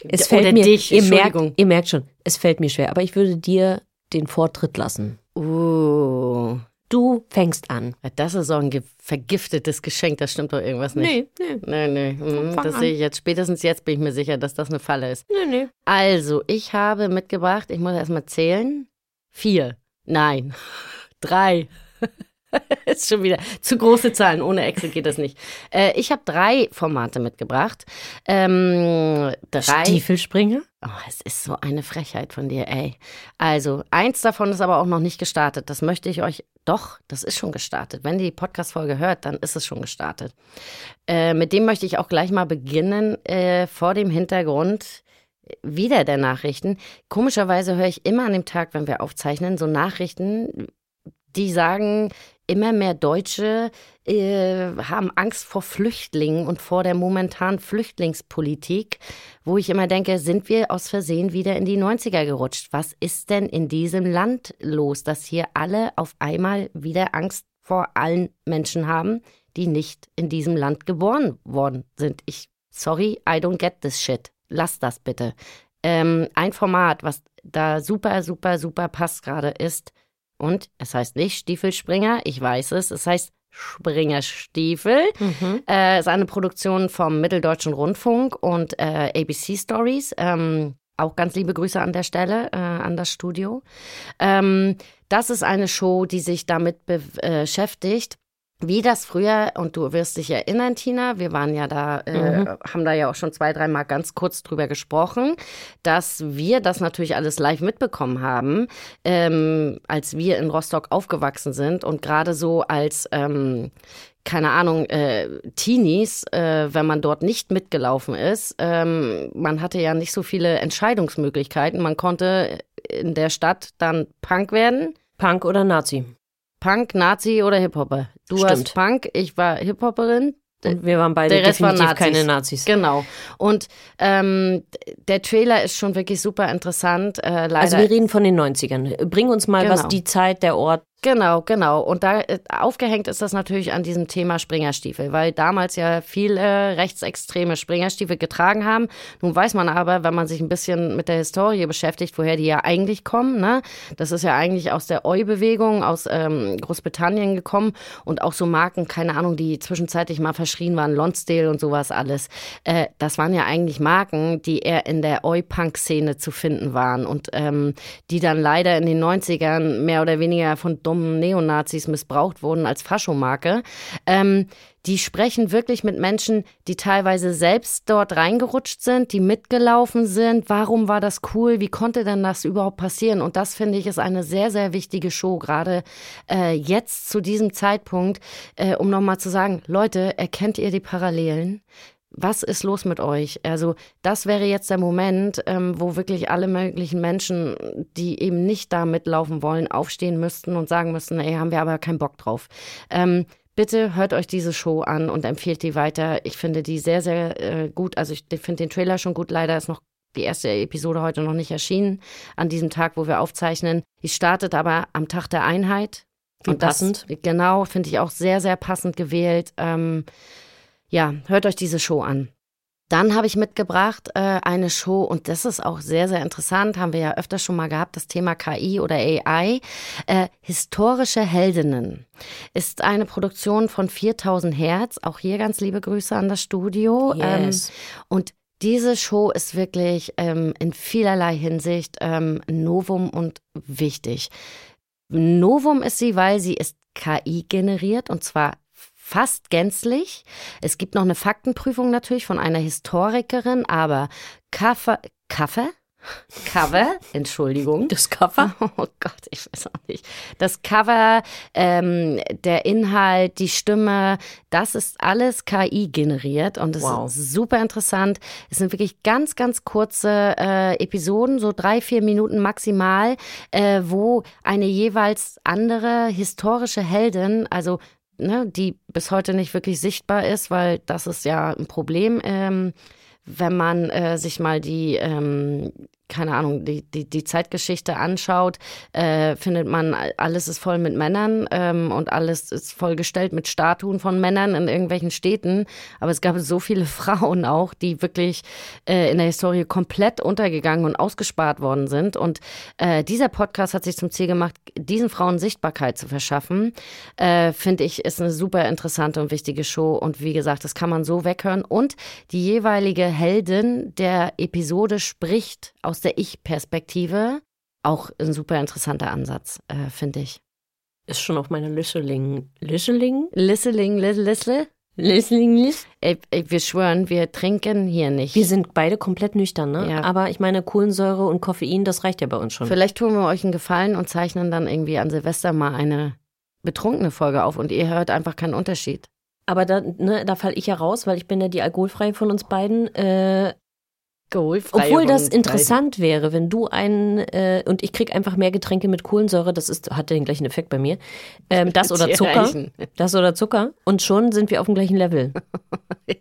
es fällt Oder mir, dich, ihr merkt, Entschuldigung. ihr merkt schon, es fällt mir schwer, aber ich würde dir den Vortritt lassen. Uh, Du fängst an. das ist so ein vergiftetes Geschenk, das stimmt doch irgendwas nicht. nee. Nee, nee. hm, Fang Das sehe ich jetzt. Spätestens jetzt bin ich mir sicher, dass das eine Falle ist. Nee, nee. Also, ich habe mitgebracht, ich muss erstmal zählen. Vier. Nein. Drei. ist schon wieder zu große Zahlen. Ohne Excel geht das nicht. Äh, ich habe drei Formate mitgebracht. Ähm, drei. Stiefelspringer? Oh, es ist so eine Frechheit von dir, ey. Also, eins davon ist aber auch noch nicht gestartet. Das möchte ich euch. Doch, das ist schon gestartet. Wenn ihr die Podcast-Folge hört, dann ist es schon gestartet. Äh, mit dem möchte ich auch gleich mal beginnen, äh, vor dem Hintergrund wieder der Nachrichten. Komischerweise höre ich immer an dem Tag, wenn wir aufzeichnen, so Nachrichten, die sagen, immer mehr Deutsche äh, haben Angst vor Flüchtlingen und vor der momentanen Flüchtlingspolitik, wo ich immer denke, sind wir aus Versehen wieder in die 90er gerutscht? Was ist denn in diesem Land los, dass hier alle auf einmal wieder Angst vor allen Menschen haben, die nicht in diesem Land geboren worden sind? Ich, sorry, I don't get this shit. Lass das bitte. Ähm, ein Format, was da super, super, super passt gerade ist, und es heißt nicht Stiefelspringer, ich weiß es, es heißt Springerstiefel. Mhm. Äh, ist eine Produktion vom Mitteldeutschen Rundfunk und äh, ABC Stories. Ähm, auch ganz liebe Grüße an der Stelle, äh, an das Studio. Ähm, das ist eine Show, die sich damit äh, beschäftigt, wie das früher, und du wirst dich erinnern, Tina, wir waren ja da, äh, mhm. haben da ja auch schon zwei, dreimal ganz kurz drüber gesprochen, dass wir das natürlich alles live mitbekommen haben, ähm, als wir in Rostock aufgewachsen sind und gerade so als, ähm, keine Ahnung, äh, Teenies, äh, wenn man dort nicht mitgelaufen ist, ähm, man hatte ja nicht so viele Entscheidungsmöglichkeiten. Man konnte in der Stadt dann Punk werden. Punk oder Nazi. Punk, Nazi oder Hip-Hopper. Du Stimmt. warst Punk, ich war Hip-Hopperin. Und wir waren beide Der Rest war definitiv Nazis. keine Nazis. Genau. Und ähm, der Trailer ist schon wirklich super interessant. Äh, leider. Also wir reden von den 90ern. Bring uns mal, was Genau. die Zeit, der Ort. Genau, genau. Und da äh, aufgehängt ist das natürlich an diesem Thema Springerstiefel, weil damals ja viele rechtsextreme Springerstiefel getragen haben. Nun weiß man aber, wenn man sich ein bisschen mit der Historie beschäftigt, woher die ja eigentlich kommen. Ne? Das ist ja eigentlich aus der Eu-Bewegung aus ähm, Großbritannien gekommen und auch so Marken, keine Ahnung, die zwischenzeitlich mal verschrien waren, Lonsdale und sowas alles. Äh, das waren ja eigentlich Marken, die eher in der Eu-Punk-Szene zu finden waren und ähm, die dann leider in den 90ern mehr oder weniger von dummen Neonazis missbraucht wurden als Faschomarke. Ähm, die sprechen wirklich mit Menschen, die teilweise selbst dort reingerutscht sind, die mitgelaufen sind. Warum war das cool? Wie konnte denn das überhaupt passieren? Und das finde ich ist eine sehr, sehr wichtige Show, gerade äh, jetzt zu diesem Zeitpunkt, äh, um nochmal zu sagen, Leute, erkennt ihr die Parallelen? Was ist los mit euch? Also das wäre jetzt der Moment, ähm, wo wirklich alle möglichen Menschen, die eben nicht da mitlaufen wollen, aufstehen müssten und sagen müssten, ey, haben wir aber keinen Bock drauf. Ähm, bitte hört euch diese Show an und empfehlt die weiter. Ich finde die sehr, sehr äh, gut. Also ich finde den Trailer schon gut. Leider ist noch die erste Episode heute noch nicht erschienen, an diesem Tag, wo wir aufzeichnen. Die startet aber am Tag der Einheit. Wie Und das- passend. Genau, finde ich auch sehr, sehr passend gewählt. Ähm, ja, hört euch diese Show an. Dann habe ich mitgebracht äh, eine Show und das ist auch sehr, sehr interessant, haben wir ja öfter schon mal gehabt, das Thema KI oder AI. Äh, Historische Heldinnen ist eine Produktion von 4000 Hertz. Auch hier ganz liebe Grüße an das Studio. Yes. Ähm, und diese Show ist wirklich ähm, in vielerlei Hinsicht ähm, Novum und wichtig. Novum ist sie, weil sie ist KI generiert und zwar fast gänzlich. Es gibt noch eine Faktenprüfung natürlich von einer Historikerin, aber Cover, Cover? Cover, Entschuldigung. Das Cover? Oh Gott, ich weiß auch nicht. Das Cover, ähm, der Inhalt, die Stimme, das ist alles KI generiert und es Wow. ist super interessant. Es sind wirklich ganz, ganz kurze äh, Episoden, so drei, vier Minuten maximal, äh, wo eine jeweils andere historische Heldin, also ne, die bis heute nicht wirklich sichtbar ist, weil das ist ja ein Problem. Ähm, wenn man äh, sich mal die, ähm, keine Ahnung, die, die, die Zeitgeschichte anschaut, äh, findet man, alles ist voll mit Männern ähm, und alles ist vollgestellt mit Statuen von Männern in irgendwelchen Städten. Aber es gab so viele Frauen auch, die wirklich äh, in der Historie komplett untergegangen und ausgespart worden sind. Und äh, dieser Podcast hat sich zum Ziel gemacht, diesen Frauen Sichtbarkeit zu verschaffen. Äh, Finde ich, ist eine super interessante und wichtige Show. Und wie gesagt, das kann man so weghören. Und die jeweilige Heldin der Episode spricht aus der Ich-Perspektive. Auch ein super interessanter Ansatz, äh, finde ich. Ist schon auf meiner. Listening? Listening, Little, Little. Listening? Ey, ey, wir schwören, wir trinken hier nicht. Wir sind beide komplett nüchtern, ne? Ja. Aber ich meine, Kohlensäure und Koffein, das reicht ja bei uns schon. Vielleicht tun wir euch einen Gefallen und zeichnen dann irgendwie an Silvester mal eine betrunkene Folge auf und ihr hört einfach keinen Unterschied. Aber da, ne, da falle ich ja raus, weil ich bin ja die alkoholfreie von uns beiden. Äh, Geholfrei obwohl das interessant wäre, wenn du einen äh, und ich krieg einfach mehr Getränke mit Kohlensäure, das ist hat den gleichen Effekt bei mir. Ähm, das oder Zu Zucker, das oder Zucker und schon sind wir auf dem gleichen Level.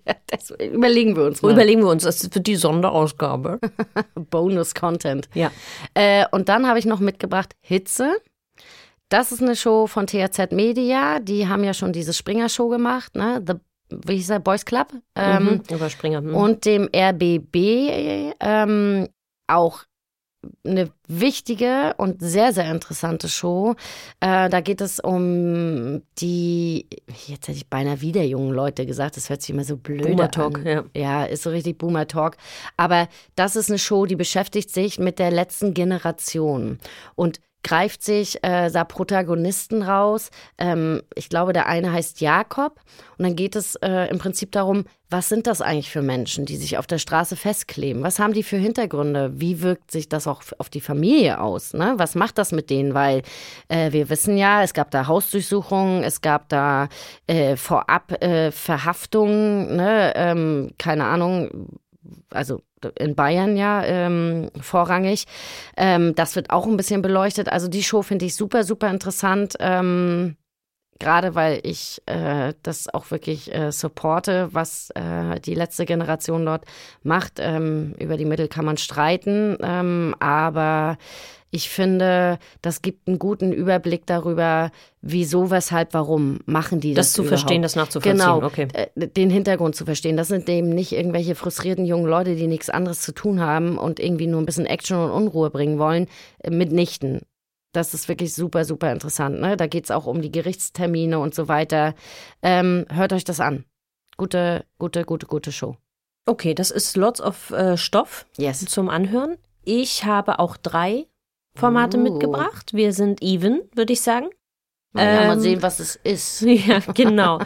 Ja, das überlegen wir uns mal. Überlegen wir uns, das wird die Sonderausgabe. Bonus-Content. Ja. Äh, und dann habe ich noch mitgebracht Hitze. Das ist eine Show von THZ Media. Die haben ja schon diese Springer-Show gemacht, ne? The, wie hieß der? Boys Club. Ähm, mhm. Überspringer. Mhm. und dem RBB ähm, auch eine wichtige und sehr, sehr interessante Show. Äh, da geht es um die, jetzt hätte ich beinahe wieder jungen Leute gesagt, das hört sich immer so blöd Boomer an. Talk, ja. Ja, ist so richtig Boomer Talk. Aber das ist eine Show, die beschäftigt sich mit der letzten Generation. Und greift sich äh, da Protagonisten raus. Ähm, ich glaube, der eine heißt Jakob. Und dann geht es äh, im Prinzip darum, was sind das eigentlich für Menschen, die sich auf der Straße festkleben? Was haben die für Hintergründe? Wie wirkt sich das auch auf die Familie aus? Ne? Was macht das mit denen? Weil äh, wir wissen ja, es gab da Hausdurchsuchungen, es gab da äh, vorab äh, Verhaftungen, ne? ähm, keine Ahnung, also in Bayern ja ähm, vorrangig. Ähm, das wird auch ein bisschen beleuchtet. Also die Show finde ich super, super interessant. Ähm, Gerade weil ich äh, das auch wirklich äh, supporte, was äh, die letzte Generation dort macht. Ähm, über die Mittel kann man streiten, ähm, aber ich finde, das gibt einen guten Überblick darüber, wieso, weshalb, warum machen die das. Das zu überhaupt. verstehen, das nachzuvollziehen. Genau, okay. äh, den Hintergrund zu verstehen. Das sind eben nicht irgendwelche frustrierten jungen Leute, die nichts anderes zu tun haben und irgendwie nur ein bisschen Action und Unruhe bringen wollen, äh, mitnichten. Das ist wirklich super, super interessant. Ne? Da geht es auch um die Gerichtstermine und so weiter. Ähm, hört euch das an. Gute, gute, gute, gute Show. Okay, das ist lots of äh, Stoff Yes. zum Anhören. Ich habe auch drei Formate Uh. mitgebracht. Wir sind even, würde ich sagen. Ja, mal Ähm, sehen, was es ist. Ja, genau.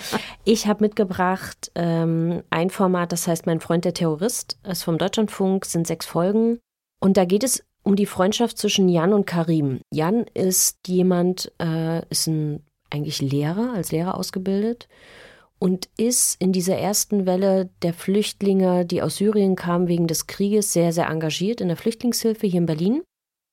Ich habe mitgebracht ähm, ein Format, das heißt Mein Freund der Terrorist, ist vom Deutschlandfunk, sind sechs Folgen. Und da geht es um die Freundschaft zwischen Jan und Karim. Jan ist jemand, äh, ist ein eigentlich Lehrer, als Lehrer ausgebildet und ist in dieser ersten Welle der Flüchtlinge, die aus Syrien kamen wegen des Krieges, sehr, sehr engagiert in der Flüchtlingshilfe hier in Berlin.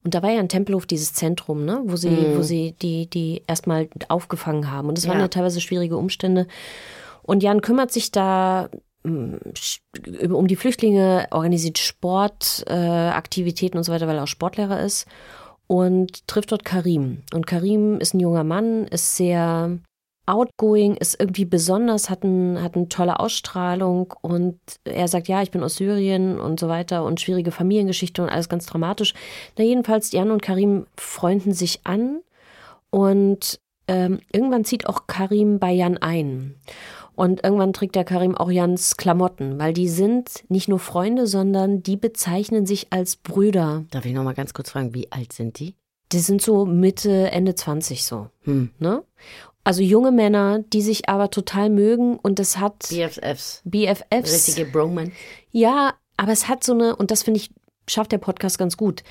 Und da war ja in Tempelhof dieses Zentrum, ne, wo sie, Mhm. wo sie die, die erstmal aufgefangen haben. Und es waren Ja. ja teilweise schwierige Umstände. Und Jan kümmert sich da sch- um die Flüchtlinge, organisiert Sportaktivitäten äh, und so weiter, weil er auch Sportlehrer ist. Und trifft dort Karim. Und Karim ist ein junger Mann, ist sehr outgoing, ist irgendwie besonders, hat, ein, hat eine tolle Ausstrahlung und er sagt, ja, ich bin aus Syrien und so weiter und schwierige Familiengeschichte und alles ganz dramatisch. Na jedenfalls, Jan und Karim freunden sich an und ähm, irgendwann zieht auch Karim bei Jan ein. Und irgendwann trägt der Karim auch Jans Klamotten, weil die sind nicht nur Freunde, sondern die bezeichnen sich als Brüder. Darf ich noch mal ganz kurz fragen, wie alt sind die? Die sind so Mitte, Ende 20 so. Hm. Ne? Also junge Männer, die sich aber total mögen und das hat BFFs. BFFs. Richtige Broman. Ja, aber es hat so eine, und das finde ich, schafft der Podcast ganz gut.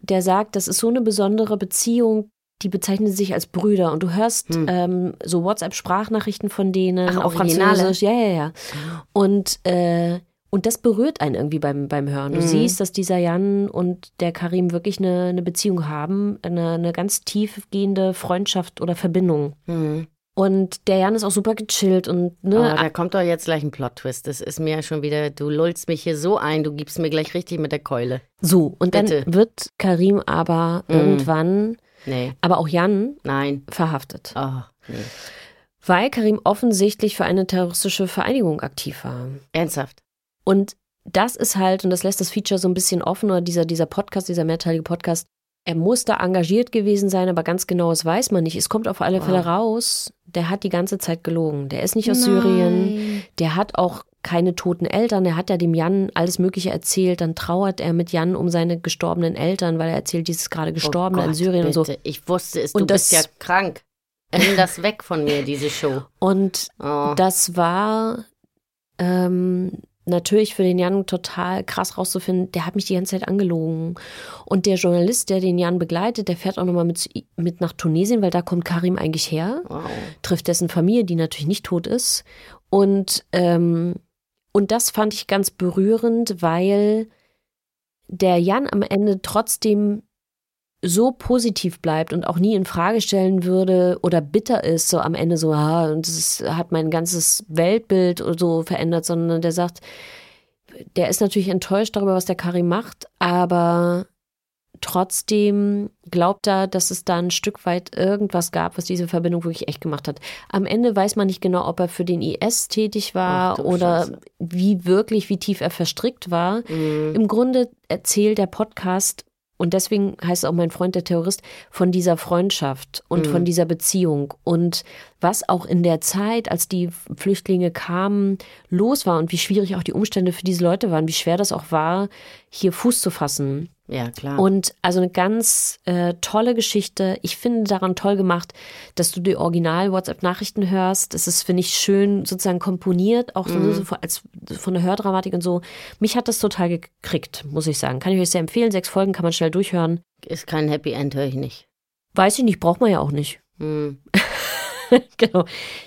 Der sagt, das ist so eine besondere Beziehung, die bezeichnen sich als Brüder. Und du hörst Hm. ähm, so WhatsApp-Sprachnachrichten von denen Ach, auf? Französisch. Ja, ja, ja. Und, äh, und das berührt einen irgendwie beim, beim Hören. Du Mhm. siehst, dass dieser Jan und der Karim wirklich eine, eine Beziehung haben, eine, eine ganz tiefgehende Freundschaft oder Verbindung. Hm. Und der Jan ist auch super gechillt und ne, da kommt doch jetzt gleich ein Plot-Twist. Das ist mir ja schon wieder, du lullst mich hier so ein, du gibst mir gleich richtig mit der Keule. so. Und Bitte. dann wird Karim aber Mhm. irgendwann Nee, aber auch Jan nein. verhaftet, Oh, nee. weil Karim offensichtlich für eine terroristische Vereinigung aktiv war. Ernsthaft. Und das ist halt, und das lässt das Feature so ein bisschen offen, oder dieser, dieser Podcast, dieser mehrteilige Podcast, er muss da engagiert gewesen sein, aber ganz genau, das weiß man nicht. Es kommt auf alle Wow. Fälle raus, der hat die ganze Zeit gelogen. Der ist nicht aus Syrien, der hat auch keine toten Eltern. Er hat ja dem Jan alles Mögliche erzählt. Dann trauert er mit Jan um seine gestorbenen Eltern, weil er erzählt, dieses gerade Gestorbene oh in Gott, Syrien und so. bitte. Ich wusste es, Und du bist das- ja krank. Nimm das weg von mir, diese Show. Und Oh. Das war ähm, natürlich für den Jan total krass rauszufinden, der hat mich die ganze Zeit angelogen. Und der Journalist, der den Jan begleitet, der fährt auch nochmal mit, mit nach Tunesien, weil da kommt Karim eigentlich her, Wow. trifft dessen Familie, die natürlich nicht tot ist. Und, ähm, und das fand ich ganz berührend, weil der Jan am Ende trotzdem so positiv bleibt und auch nie in Frage stellen würde oder bitter ist, so am Ende so, ah, und das hat mein ganzes Weltbild oder so verändert, sondern der sagt, der ist natürlich enttäuscht darüber, was der Karim macht, aber trotzdem glaubt er, dass es da ein Stück weit irgendwas gab, was diese Verbindung wirklich echt gemacht hat. Am Ende weiß man nicht genau, ob er für den IS tätig war Ach oder Scheiße. wie wirklich, wie tief er verstrickt war. Mhm. Im Grunde erzählt der Podcast, und deswegen heißt es auch mein Freund der Terrorist, von dieser Freundschaft und Mhm. von dieser Beziehung und was auch in der Zeit, als die Flüchtlinge kamen, los war und wie schwierig auch die Umstände für diese Leute waren, wie schwer das auch war, hier Fuß zu fassen. Ja, klar. Und also eine ganz äh, tolle Geschichte. Ich finde daran toll gemacht, dass du die Original-WhatsApp-Nachrichten hörst. Es ist, finde ich, schön sozusagen komponiert, auch so, so als von der Hördramatik und so. Mich hat das total gekriegt, muss ich sagen. Kann ich euch sehr empfehlen. Sechs Folgen kann man schnell durchhören. Ist kein Happy End, höre ich nicht. Weiß ich nicht, braucht man ja auch nicht. Hm. genau.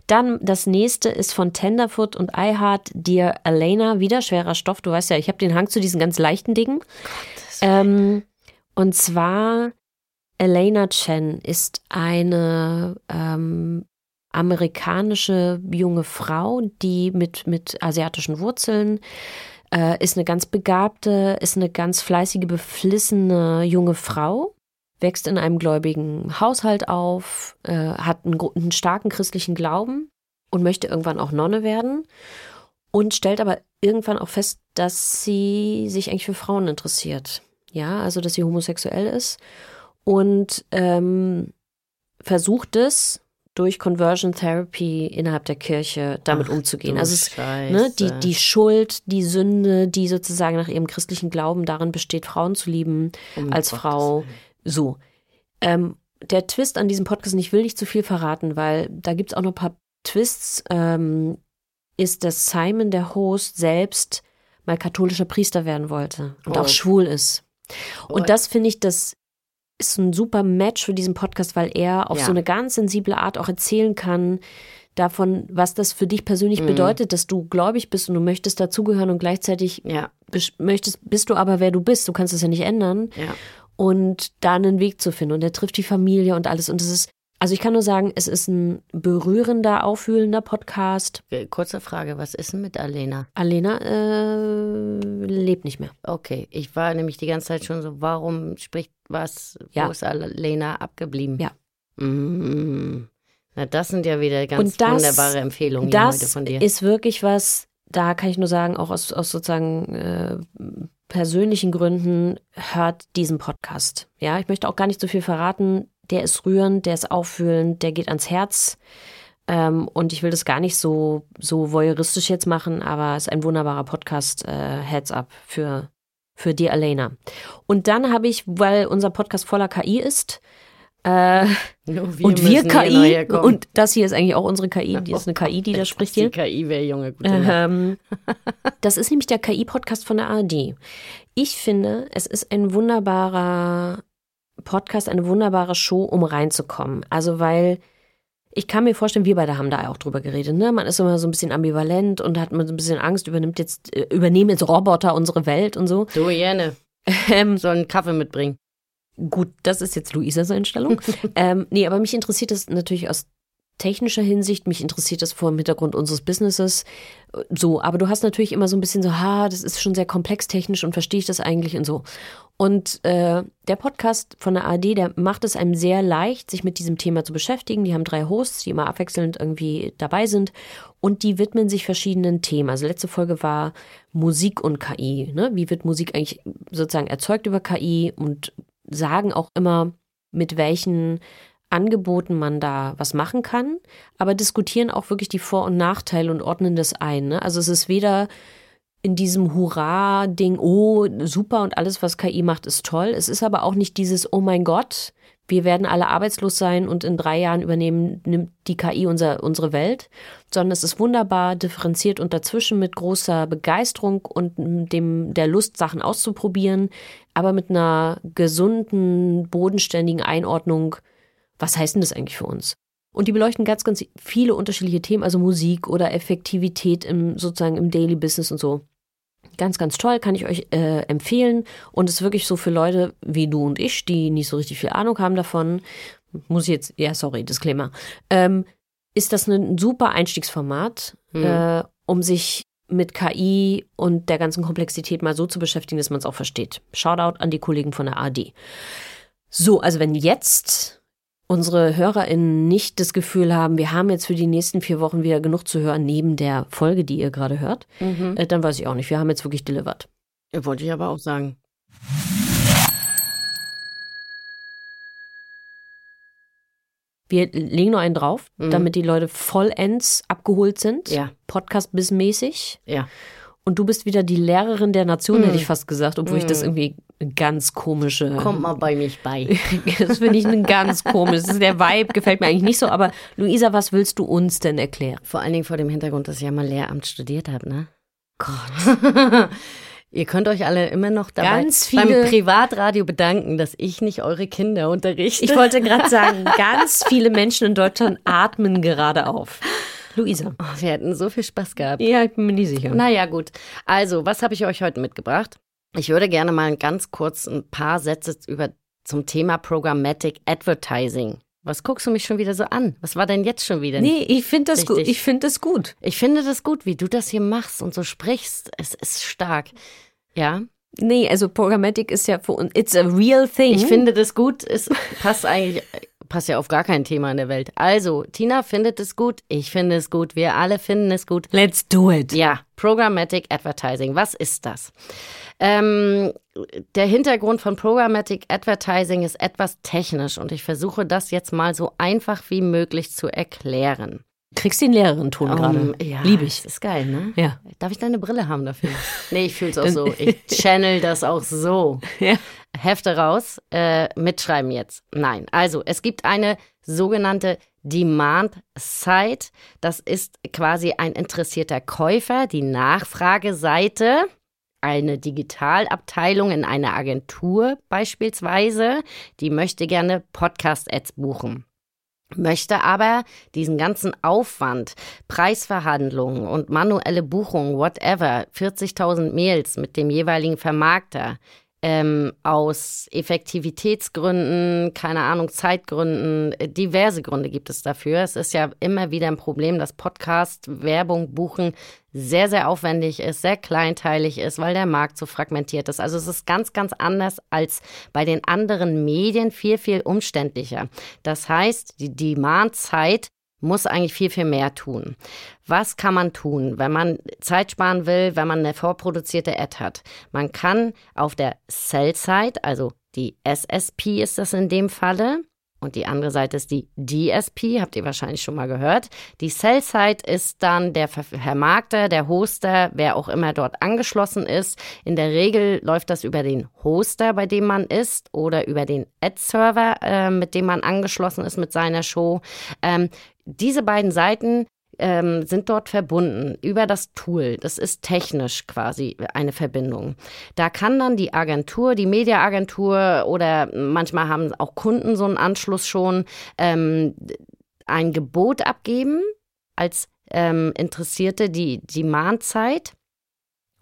Dann das nächste ist von Tenderfoot und iHeart, Dear Elena, wieder schwerer Stoff. Du weißt ja, ich habe den Hang zu diesen ganz leichten Dingen. Ähm, und zwar Elena Chen ist eine ähm, amerikanische junge Frau, die mit, mit asiatischen Wurzeln äh, ist eine ganz begabte, ist eine ganz fleißige, beflissene junge Frau wächst in einem gläubigen Haushalt auf, äh, hat einen, einen starken christlichen Glauben und möchte irgendwann auch Nonne werden und stellt aber irgendwann auch fest, dass sie sich eigentlich für Frauen interessiert. Ja, also dass sie homosexuell ist und ähm, versucht es durch Conversion Therapy innerhalb der Kirche damit Ach, umzugehen. Also es, ne, die, die Schuld, die Sünde, die sozusagen nach ihrem christlichen Glauben darin besteht, Frauen zu lieben Um als Gottes Frau. Willen. So. Ähm, der Twist an diesem Podcast, und ich will nicht zu viel verraten, weil da gibt es auch noch ein paar Twists, ähm, ist, dass Simon, der Host, selbst mal katholischer Priester werden wollte und Oh. auch schwul ist. Und das finde ich, das ist ein super Match für diesen Podcast, weil er auf Ja. so eine ganz sensible Art auch erzählen kann, davon, was das für dich persönlich Mhm. bedeutet, dass du gläubig bist und du möchtest dazugehören und gleichzeitig Ja, möchtest, bist du aber wer du bist. Du kannst es ja nicht ändern ja. und da einen Weg zu finden. Und er trifft die Familie und alles. Und es ist, also ich kann nur sagen, es ist ein berührender, aufwühlender Podcast. Äh, Kurze Frage, was ist denn mit Alena? Alena äh, lebt nicht mehr. Okay, ich war nämlich die ganze Zeit schon so, warum spricht was, Ja. wo ist Alena abgeblieben? Ja. Mhm. Na, das sind ja wieder ganz das- wunderbare Empfehlungen heute Das von dir. ist wirklich was, da kann ich nur sagen, auch aus, aus sozusagen äh, persönlichen Gründen, hört diesen Podcast. Ja, ich möchte auch gar nicht so viel verraten. Der ist rührend, der ist auffühlend, der geht ans Herz. Ähm, und ich will das gar nicht so, so voyeuristisch jetzt machen, aber es ist ein wunderbarer Podcast. Äh, Heads up für, für die Alena. Und dann habe ich, weil unser Podcast voller KI ist, äh, Nur und wir KI, und das hier ist eigentlich auch unsere KI, die ist eine KI, die da spricht Die hier. KI wäre Junge, gute. Ähm, das ist nämlich der KI-Podcast von der ARD. Ich finde, es ist ein wunderbarer Podcast, eine wunderbare Show, um reinzukommen. Also, weil ich kann mir vorstellen, wir beide haben da auch drüber geredet, ne? Man ist immer so ein bisschen ambivalent und hat man so ein bisschen Angst, übernimmt jetzt, äh, übernehmen jetzt Roboter unsere Welt und so. Du, Jene, Ähm, soll einen Kaffee mitbringen. Gut, das ist jetzt Luisas Einstellung. ähm, nee, aber mich interessiert das natürlich aus technischer Hinsicht, mich interessiert das vor dem Hintergrund unseres Businesses. So, aber du hast natürlich immer so ein bisschen so, ha, das ist schon sehr komplex technisch und verstehe ich das eigentlich und so. Und äh, der Podcast von der ARD, der macht es einem sehr leicht, sich mit diesem Thema zu beschäftigen. Die haben drei Hosts, die immer abwechselnd irgendwie dabei sind und die widmen sich verschiedenen Themen. Also letzte Folge war Musik und KI. Ne? Wie wird Musik eigentlich sozusagen erzeugt über KI und sagen auch immer, mit welchen Angeboten man da was machen kann, aber diskutieren auch wirklich die Vor- und Nachteile und ordnen das ein. Ne? Also es ist weder in diesem Hurra-Ding, oh, super und alles, was KI macht, ist toll. Es ist aber auch nicht dieses, oh mein Gott, wir werden alle arbeitslos sein und in drei Jahren übernehmen nimmt die KI unser, unsere Welt, sondern es ist wunderbar differenziert und dazwischen mit großer Begeisterung und dem, der Lust, Sachen auszuprobieren, aber mit einer gesunden, bodenständigen Einordnung, was heißt denn das eigentlich für uns? Und die beleuchten ganz, ganz viele unterschiedliche Themen, also Musik oder Effektivität im, sozusagen im Daily Business und so. Ganz, ganz toll, kann ich euch äh, empfehlen. Und ist wirklich so für Leute wie du und ich, die nicht so richtig viel Ahnung haben davon, muss ich jetzt, ja, sorry, Disclaimer, ähm, ist das ein super Einstiegsformat, Mhm. äh, um sich mit KI und der ganzen Komplexität mal so zu beschäftigen, dass man es auch versteht. Shoutout an die Kollegen von der AD. So, also wenn jetzt unsere HörerInnen nicht das Gefühl haben, wir haben jetzt für die nächsten vier Wochen wieder genug zu hören, neben der Folge, die ihr gerade hört, Mhm. äh, dann weiß ich auch nicht. Wir haben jetzt wirklich delivered. Wollte ich aber auch sagen. Wir legen nur einen drauf, Mhm. damit die Leute vollends abgeholt sind. Ja. Podcast-bissmäßig. Ja. Und du bist wieder die Lehrerin der Nation, Mhm. hätte ich fast gesagt, obwohl ich das Mhm. irgendwie ganz komische. Kommt mal bei mich bei. Das finde ich ein ganz komisch. Der Vibe gefällt mir eigentlich nicht so. Aber Luisa, was willst du uns denn erklären? Vor allen Dingen vor dem Hintergrund, dass ich ja mal Lehramt studiert habe, ne? Gott. Ihr könnt euch alle immer noch dabei Ganz viele- beim Privatradio bedanken, dass ich nicht eure Kinder unterrichte. Ich wollte gerade sagen, ganz viele Menschen in Deutschland atmen gerade auf. Luisa. Oh, wir hätten so viel Spaß gehabt. Ja, ich bin mir nicht sicher. Naja, gut. Also, was habe ich euch heute mitgebracht? Ich würde gerne mal ganz kurz ein paar Sätze über zum Thema Programmatic Advertising. Was guckst du mich schon wieder so an? Was war denn jetzt schon wieder? Nee, ich finde das gut. Ich finde das gut. Ich finde das gut, wie du das hier machst und so sprichst. Es ist stark. Ja, Nee, also Programmatic ist ja für uns, it's a real thing. ich finde das gut. Es passt eigentlich, passt ja auf gar kein Thema in der Welt. Also, Tina findet es gut. Ich finde es gut. Wir alle finden es gut. Let's do it. Ja, Programmatic Advertising. Was ist das? Ähm, der Hintergrund von Programmatic Advertising ist etwas technisch und ich versuche das jetzt mal so einfach wie möglich zu erklären. Kriegst den Lehrerin-Ton gerade. Um, ja, Lieb ich. Das ist geil, ne? Ja. Darf ich deine Brille haben dafür? Nee, ich fühle es auch so. Ich channel das auch so. Ja. Hefte raus, äh, mitschreiben jetzt. Nein, also es gibt eine sogenannte Demand Site. Das ist quasi ein interessierter Käufer, die Nachfrageseite. Eine Digitalabteilung in einer Agentur beispielsweise, die möchte gerne Podcast-Ads buchen möchte aber diesen ganzen Aufwand, Preisverhandlungen und manuelle Buchungen, whatever, 40.000 Mails mit dem jeweiligen Vermarkter, ähm, aus Effektivitätsgründen, keine Ahnung, Zeitgründen, äh, diverse Gründe gibt es dafür. Es ist ja immer wieder ein Problem, dass Podcast, Werbung, Buchen sehr, sehr aufwendig ist, sehr kleinteilig ist, weil der Markt so fragmentiert ist. Also es ist ganz, ganz anders als bei den anderen Medien, viel, viel umständlicher. Das heißt, die Demand-Zeit muss eigentlich viel, viel mehr tun. Was kann man tun, wenn man Zeit sparen will, wenn man eine vorproduzierte Ad hat? Man kann auf der Sell-Side, also die SSP ist das in dem Falle, und die andere Seite ist die DSP, habt ihr wahrscheinlich schon mal gehört. Die Sell-Side ist dann der Ver- Vermarkter, der Hoster, wer auch immer dort angeschlossen ist. In der Regel läuft das über den Hoster, bei dem man ist, oder über den Ad-Server, äh, mit dem man angeschlossen ist mit seiner Show. Ähm, diese beiden Seiten ähm, sind dort verbunden über das Tool. Das ist technisch quasi eine Verbindung. Da kann dann die Agentur, die Mediaagentur oder manchmal haben auch Kunden so einen Anschluss schon, ähm, ein Gebot abgeben als ähm, Interessierte die Demand-Zeit.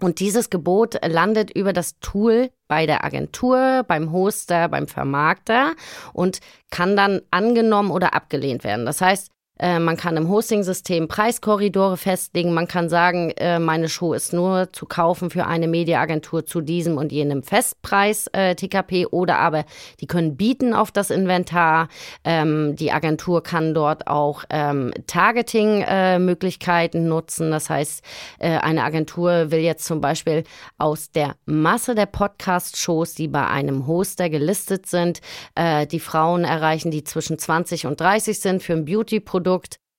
Und dieses Gebot landet über das Tool bei der Agentur, beim Hoster, beim Vermarkter und kann dann angenommen oder abgelehnt werden. Das heißt, äh, man kann im Hosting-System Preiskorridore festlegen. Man kann sagen, äh, meine Show ist nur zu kaufen für eine Mediaagentur zu diesem und jenem Festpreis äh, TKP oder aber die können bieten auf das Inventar. Ähm, die Agentur kann dort auch ähm, Targeting-Möglichkeiten nutzen. Das heißt, äh, eine Agentur will jetzt zum Beispiel aus der Masse der Podcast-Shows, die bei einem Hoster gelistet sind, äh, die Frauen erreichen, die zwischen 20 und 30 sind für ein Beauty-Produkt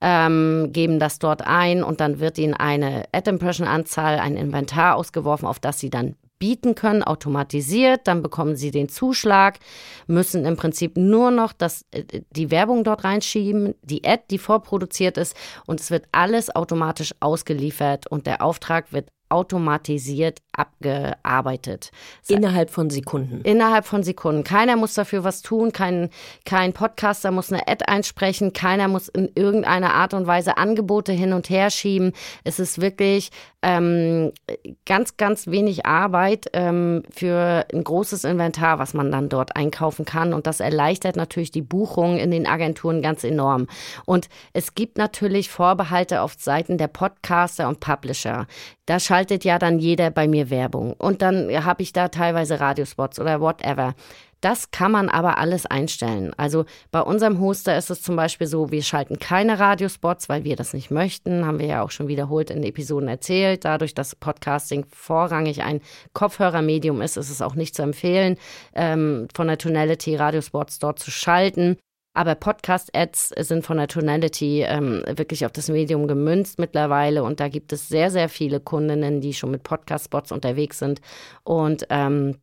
ähm, geben das dort ein und dann wird ihnen eine Ad-Impression-Anzahl, ein Inventar ausgeworfen, auf das sie dann bieten können, automatisiert. Dann bekommen sie den Zuschlag, müssen im Prinzip nur noch das, äh, die Werbung dort reinschieben, die Ad, die vorproduziert ist und es wird alles automatisch ausgeliefert und der Auftrag wird automatisiert abgearbeitet. Innerhalb von Sekunden. Innerhalb von Sekunden. Keiner muss dafür was tun, kein, kein Podcaster muss eine Ad einsprechen, keiner muss in irgendeiner Art und Weise Angebote hin und her schieben. Es ist wirklich ähm, ganz, ganz wenig Arbeit ähm, für ein großes Inventar, was man dann dort einkaufen kann. Und das erleichtert natürlich die Buchung in den Agenturen ganz enorm. Und es gibt natürlich Vorbehalte auf Seiten der Podcaster und Publisher. Da schaltet ja dann jeder bei mir Werbung. Und dann habe ich da teilweise Radiospots oder whatever. Das kann man aber alles einstellen. Also bei unserem Hoster ist es zum Beispiel so, wir schalten keine Radiospots, weil wir das nicht möchten. Haben wir ja auch schon wiederholt in Episoden erzählt. Dadurch, dass Podcasting vorrangig ein Kopfhörermedium ist, ist es auch nicht zu empfehlen, ähm, von der Tonality Radiospots dort zu schalten. Aber Podcast-Ads sind von der Tonality ähm, wirklich auf das Medium gemünzt mittlerweile. Und da gibt es sehr, sehr viele Kundinnen, die schon mit Podcast-Spots unterwegs sind. Und ähm,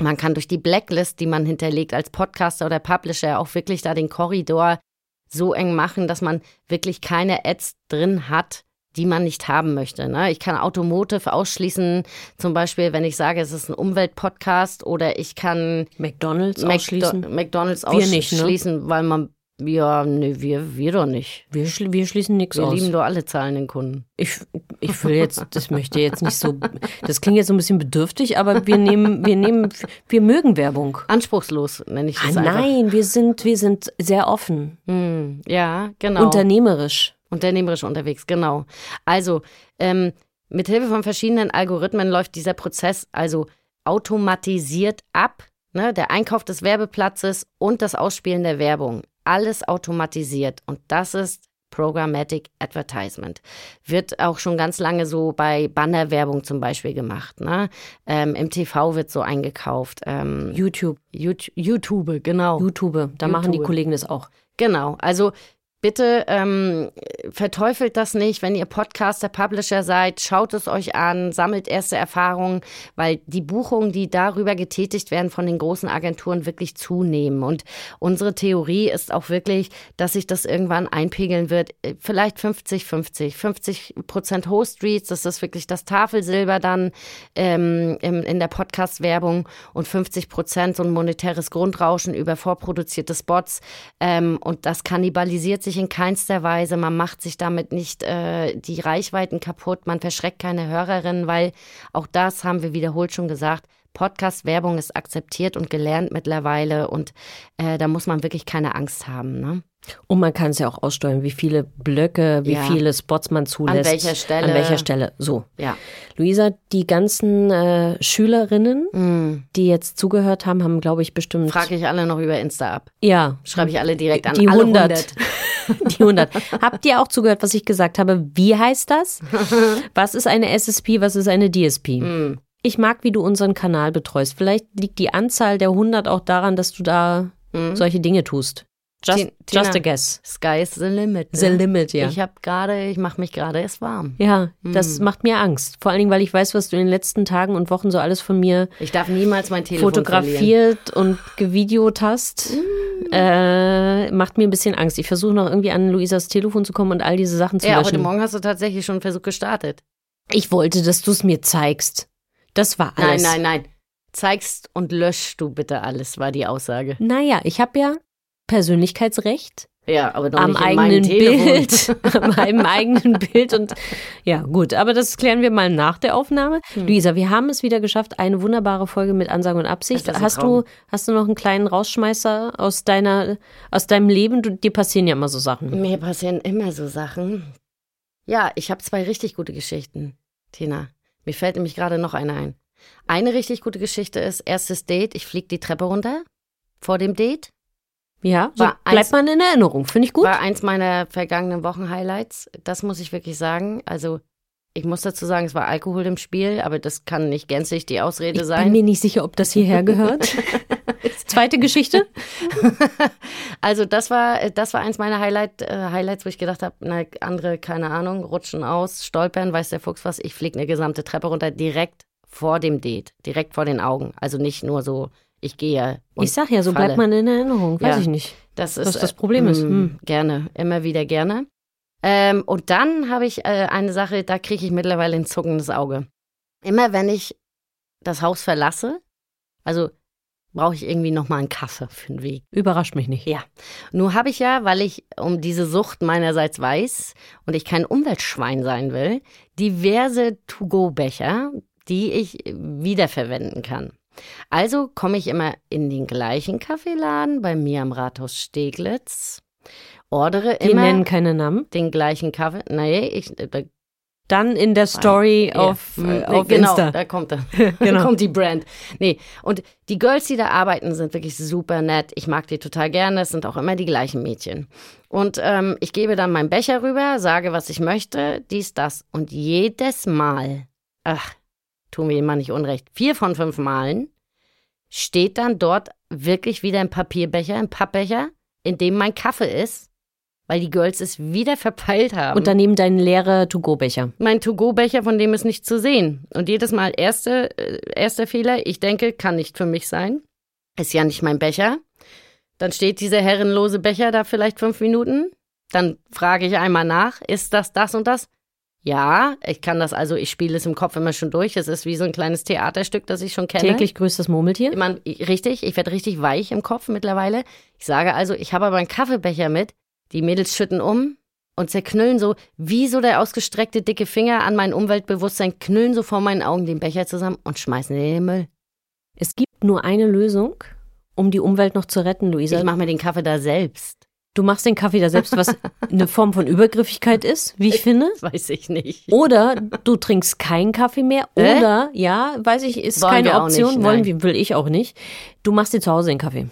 Man kann durch die Blacklist, die man hinterlegt als Podcaster oder Publisher, auch wirklich da den Korridor so eng machen, dass man wirklich keine Ads drin hat, die man nicht haben möchte. Ne? Ich kann Automotive ausschließen, zum Beispiel, wenn ich sage, es ist ein Umweltpodcast oder ich kann McDonalds Macdo ausschließen. McDonalds Wir nicht, ne? ausschließen, weil man, ja, nee, wir, wir doch nicht. Wir, schl wir schließen nichts Wir aus. lieben doch alle zahlenden Kunden. Ich, ich will jetzt, das möchte jetzt nicht so, das klingt jetzt so ein bisschen bedürftig, aber wir nehmen, wir nehmen, wir mögen Werbung. Anspruchslos nenne ich Ah, das einfach. nein, wir sind, wir sind sehr offen, Hm, ja, genau. unternehmerisch. Unternehmerisch unterwegs, genau. Also, ähm, mit Hilfe von verschiedenen Algorithmen läuft dieser Prozess also automatisiert ab. Ne? Der Einkauf des Werbeplatzes und das Ausspielen der Werbung. Alles automatisiert. Und das ist Programmatic Advertisement. Wird auch schon ganz lange so bei Bannerwerbung zum Beispiel gemacht. Ne? Ähm, Im TV wird so eingekauft. Ähm, YouTube, YouTube, YouTube, genau. YouTube, da machen die YouTube. Kollegen das auch. Genau, also bitte ähm, verteufelt das nicht, wenn ihr Podcaster, Publisher seid, schaut es euch an, sammelt erste Erfahrungen, weil die Buchungen, die darüber getätigt werden von den großen Agenturen, wirklich zunehmen. Und unsere Theorie ist auch wirklich, dass sich das irgendwann einpegeln wird, äh, vielleicht 50-50, 50 Prozent Host Reads, das ist wirklich das Tafelsilber dann ähm, im, in der Podcast-Werbung und 50 Prozent so ein monetäres Grundrauschen über vorproduzierte Spots. Ähm, und das kannibalisiert sich in keinster Weise. Man macht sich damit nicht äh, die Reichweiten kaputt. Man verschreckt keine Hörerinnen, weil auch das haben wir wiederholt schon gesagt. Podcast-Werbung ist akzeptiert und gelernt mittlerweile und äh, da muss man wirklich keine Angst haben. Ne? Und man kann es ja auch aussteuern, wie viele Blöcke, wie Ja. viele Spots man zulässt. welcher Stelle. An welcher Stelle. So. Ja. Luisa, die ganzen äh, Schülerinnen, die jetzt zugehört haben, haben, glaube ich, bestimmt. Frage ich alle noch über Insta ab. ja, Schreibe ich alle direkt an. Die alle 100. die 100. Habt ihr auch zugehört, was ich gesagt habe? Wie heißt das? Was ist eine SSP, was ist eine DSP? Hm. Ich mag, wie du unseren Kanal betreust. Vielleicht liegt die Anzahl der 100 auch daran, dass du da solche Dinge tust. Just. Tina- just a guess. Sky's the limit. Ne? The limit, ja. Ich habe gerade, ich mache mich gerade erst warm. Ja, das Hm. macht mir Angst. Vor allen Dingen, weil ich weiß, was du in den letzten Tagen und Wochen so alles von mir Ich darf niemals mein Telefon verlieren. fotografiert und gevideot hast. Hm. Äh, macht mir ein bisschen Angst. Ich versuche noch irgendwie an Luisas Telefon zu kommen und all diese Sachen zu Ja, heute löschen. Morgen hast du tatsächlich schon einen Versuch gestartet. Ich wollte, dass du es mir zeigst. Das war Nein, alles. nein, nein. Zeigst und löschst du bitte alles, war die Aussage. Naja, ich habe ja Persönlichkeitsrecht Ja, aber doch am eigenen. Bild. am meinem eigenen Bild. Und ja, gut, aber das klären wir mal nach der Aufnahme. Hm. Luisa, wir haben es wieder geschafft. Eine wunderbare Folge mit Ansage und Absicht. Hast du, hast du noch einen kleinen Rausschmeißer aus deiner, aus deinem Leben? Du, dir passieren ja immer so Sachen. Mir passieren immer so Sachen. Ja, ich habe zwei richtig gute Geschichten, Tina. Mir fällt nämlich gerade noch eine ein. Eine richtig gute Geschichte ist, erstes Date, ich fliege die Treppe runter vor dem Date. Ja, so War bleibt eins- man in Erinnerung. Finde ich gut. War eins meiner vergangenen Wochen-Highlights. Das muss ich wirklich sagen. Also, ich muss dazu sagen, es war Alkohol im Spiel, aber das kann nicht gänzlich die Ausrede Ich sein. bin mir nicht sicher, ob das hierher gehört. Zweite Geschichte? Also das war das war eins meiner Highlight, äh, Highlights, wo ich gedacht habe, na, andere, keine Ahnung, rutschen aus, stolpern, weiß der Fuchs was. Ich fliege eine gesamte Treppe runter, direkt vor dem Date, direkt vor den Augen. Also nicht nur so, ich gehe. und Ich sag ja, so falle. bleibt man in Erinnerung. Weiß Ja. ich nicht. Das ist was das äh, Problem ist. mm, Hm. Gerne, immer wieder gerne. Ähm, und dann habe ich äh, eine Sache, da kriege ich mittlerweile ein zuckendes Auge. Immer wenn ich das Haus verlasse, also brauche ich irgendwie nochmal einen Kaffee für den Weg. Überrascht mich nicht. Ja, nur habe ich ja, weil ich um diese Sucht meinerseits weiß und ich kein Umweltschwein sein will, diverse To-Go-Becher, die ich wiederverwenden kann. Also komme ich immer in den gleichen Kaffeeladen bei mir am Rathaus Steglitz, ordere Wir immer nennen keine Namen. den gleichen Kaffee. Nee, ich, äh, da, Dann in der Story ja. auf, Hm, äh, auf genau, Insta. da kommt er. Genau. da kommt die Brand. Nee, und die Girls, die da arbeiten, sind wirklich super nett. Ich mag die total gerne. Es sind auch immer die gleichen Mädchen. Und ähm, ich gebe dann meinen Becher rüber, sage, was ich möchte, dies, das. Und jedes Mal, ach, tun wir ihm mal nicht unrecht, vier von fünf Malen steht dann dort wirklich wieder ein Papierbecher, ein Pappbecher, in dem mein Kaffee ist. weil die Girls es wieder verpeilt haben. Und daneben dein leerer To-Go-Becher. mein To-Go-Becher, von dem ist nicht zu sehen. Und jedes Mal erste, äh, erster Fehler, ich denke, kann nicht für mich sein. Ist ja nicht mein Becher. Dann steht dieser herrenlose Becher da vielleicht fünf Minuten. Dann frage ich einmal nach, ist das das und das? Ja, ich kann das also, ich spiele es im Kopf immer schon durch. Es ist wie so ein kleines Theaterstück, das ich schon kenne. Täglich grüßt das Murmeltier. Ich mein, richtig, ich werde richtig weich im Kopf mittlerweile. Ich sage also, ich habe aber einen Kaffeebecher mit. Die Mädels schütten um und zerknüllen so, wie so der ausgestreckte dicke Finger an mein Umweltbewusstsein, knüllen so vor meinen Augen den Becher zusammen und schmeißen den in den Müll. Es gibt nur eine Lösung, um die Umwelt noch zu retten, Luisa. Ich mache mir den Kaffee da selbst. Du machst den Kaffee da selbst, was eine Form von Übergriffigkeit ist, wie ich finde. Das weiß ich nicht. Oder du trinkst keinen Kaffee mehr. Äh? Oder, ja, weiß ich, ist Wollen keine Option. nicht, Wollen wir, will ich auch nicht. Du machst dir zu Hause den Kaffee.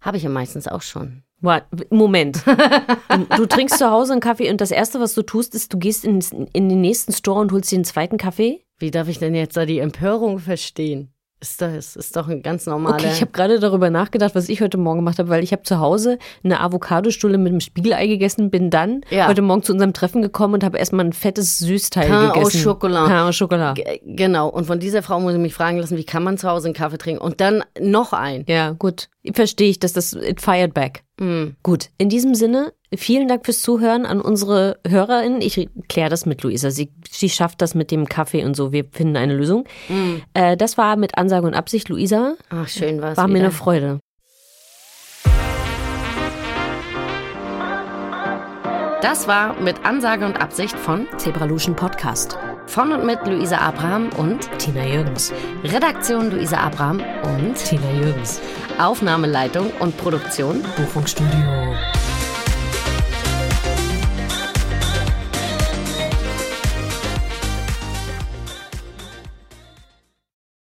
Habe ich ja meistens auch schon. What? Moment. Du, du trinkst zu Hause einen Kaffee und das Erste, was du tust, ist, du gehst in, in den nächsten Store und holst dir einen zweiten Kaffee. Wie darf ich denn jetzt da die Empörung verstehen? Ist das ist doch ein ganz normaler. Okay, ich habe gerade darüber nachgedacht, was ich heute Morgen gemacht habe, weil ich habe zu Hause eine Avocadostulle mit einem Spiegelei gegessen, bin dann Ja. heute Morgen zu unserem Treffen gekommen und habe erstmal ein fettes Süßteil Pain au gegessen. Chocolat. Pain au Chocolat. G- Genau. Und von dieser Frau muss ich mich fragen lassen, wie kann man zu Hause einen Kaffee trinken? Und dann noch ein. Ja, gut. Verstehe ich, dass das it fired back. Mm. Gut, in diesem Sinne, vielen Dank fürs Zuhören an unsere HörerInnen. Ich kläre das mit Luisa. Sie, sie schafft das mit dem Kaffee und so. Wir finden eine Lösung. Äh, das war mit Ansage und Absicht, Luisa. Ach, schön war's War mir wieder. eine Freude. Das war mit Ansage und Absicht von Zebraluschen Podcast. von und mit Luisa Abraham und Tina Jürgens. Redaktion Luisa Abraham und Tina Jürgens. Aufnahmeleitung und Produktion Buchfunkstudio.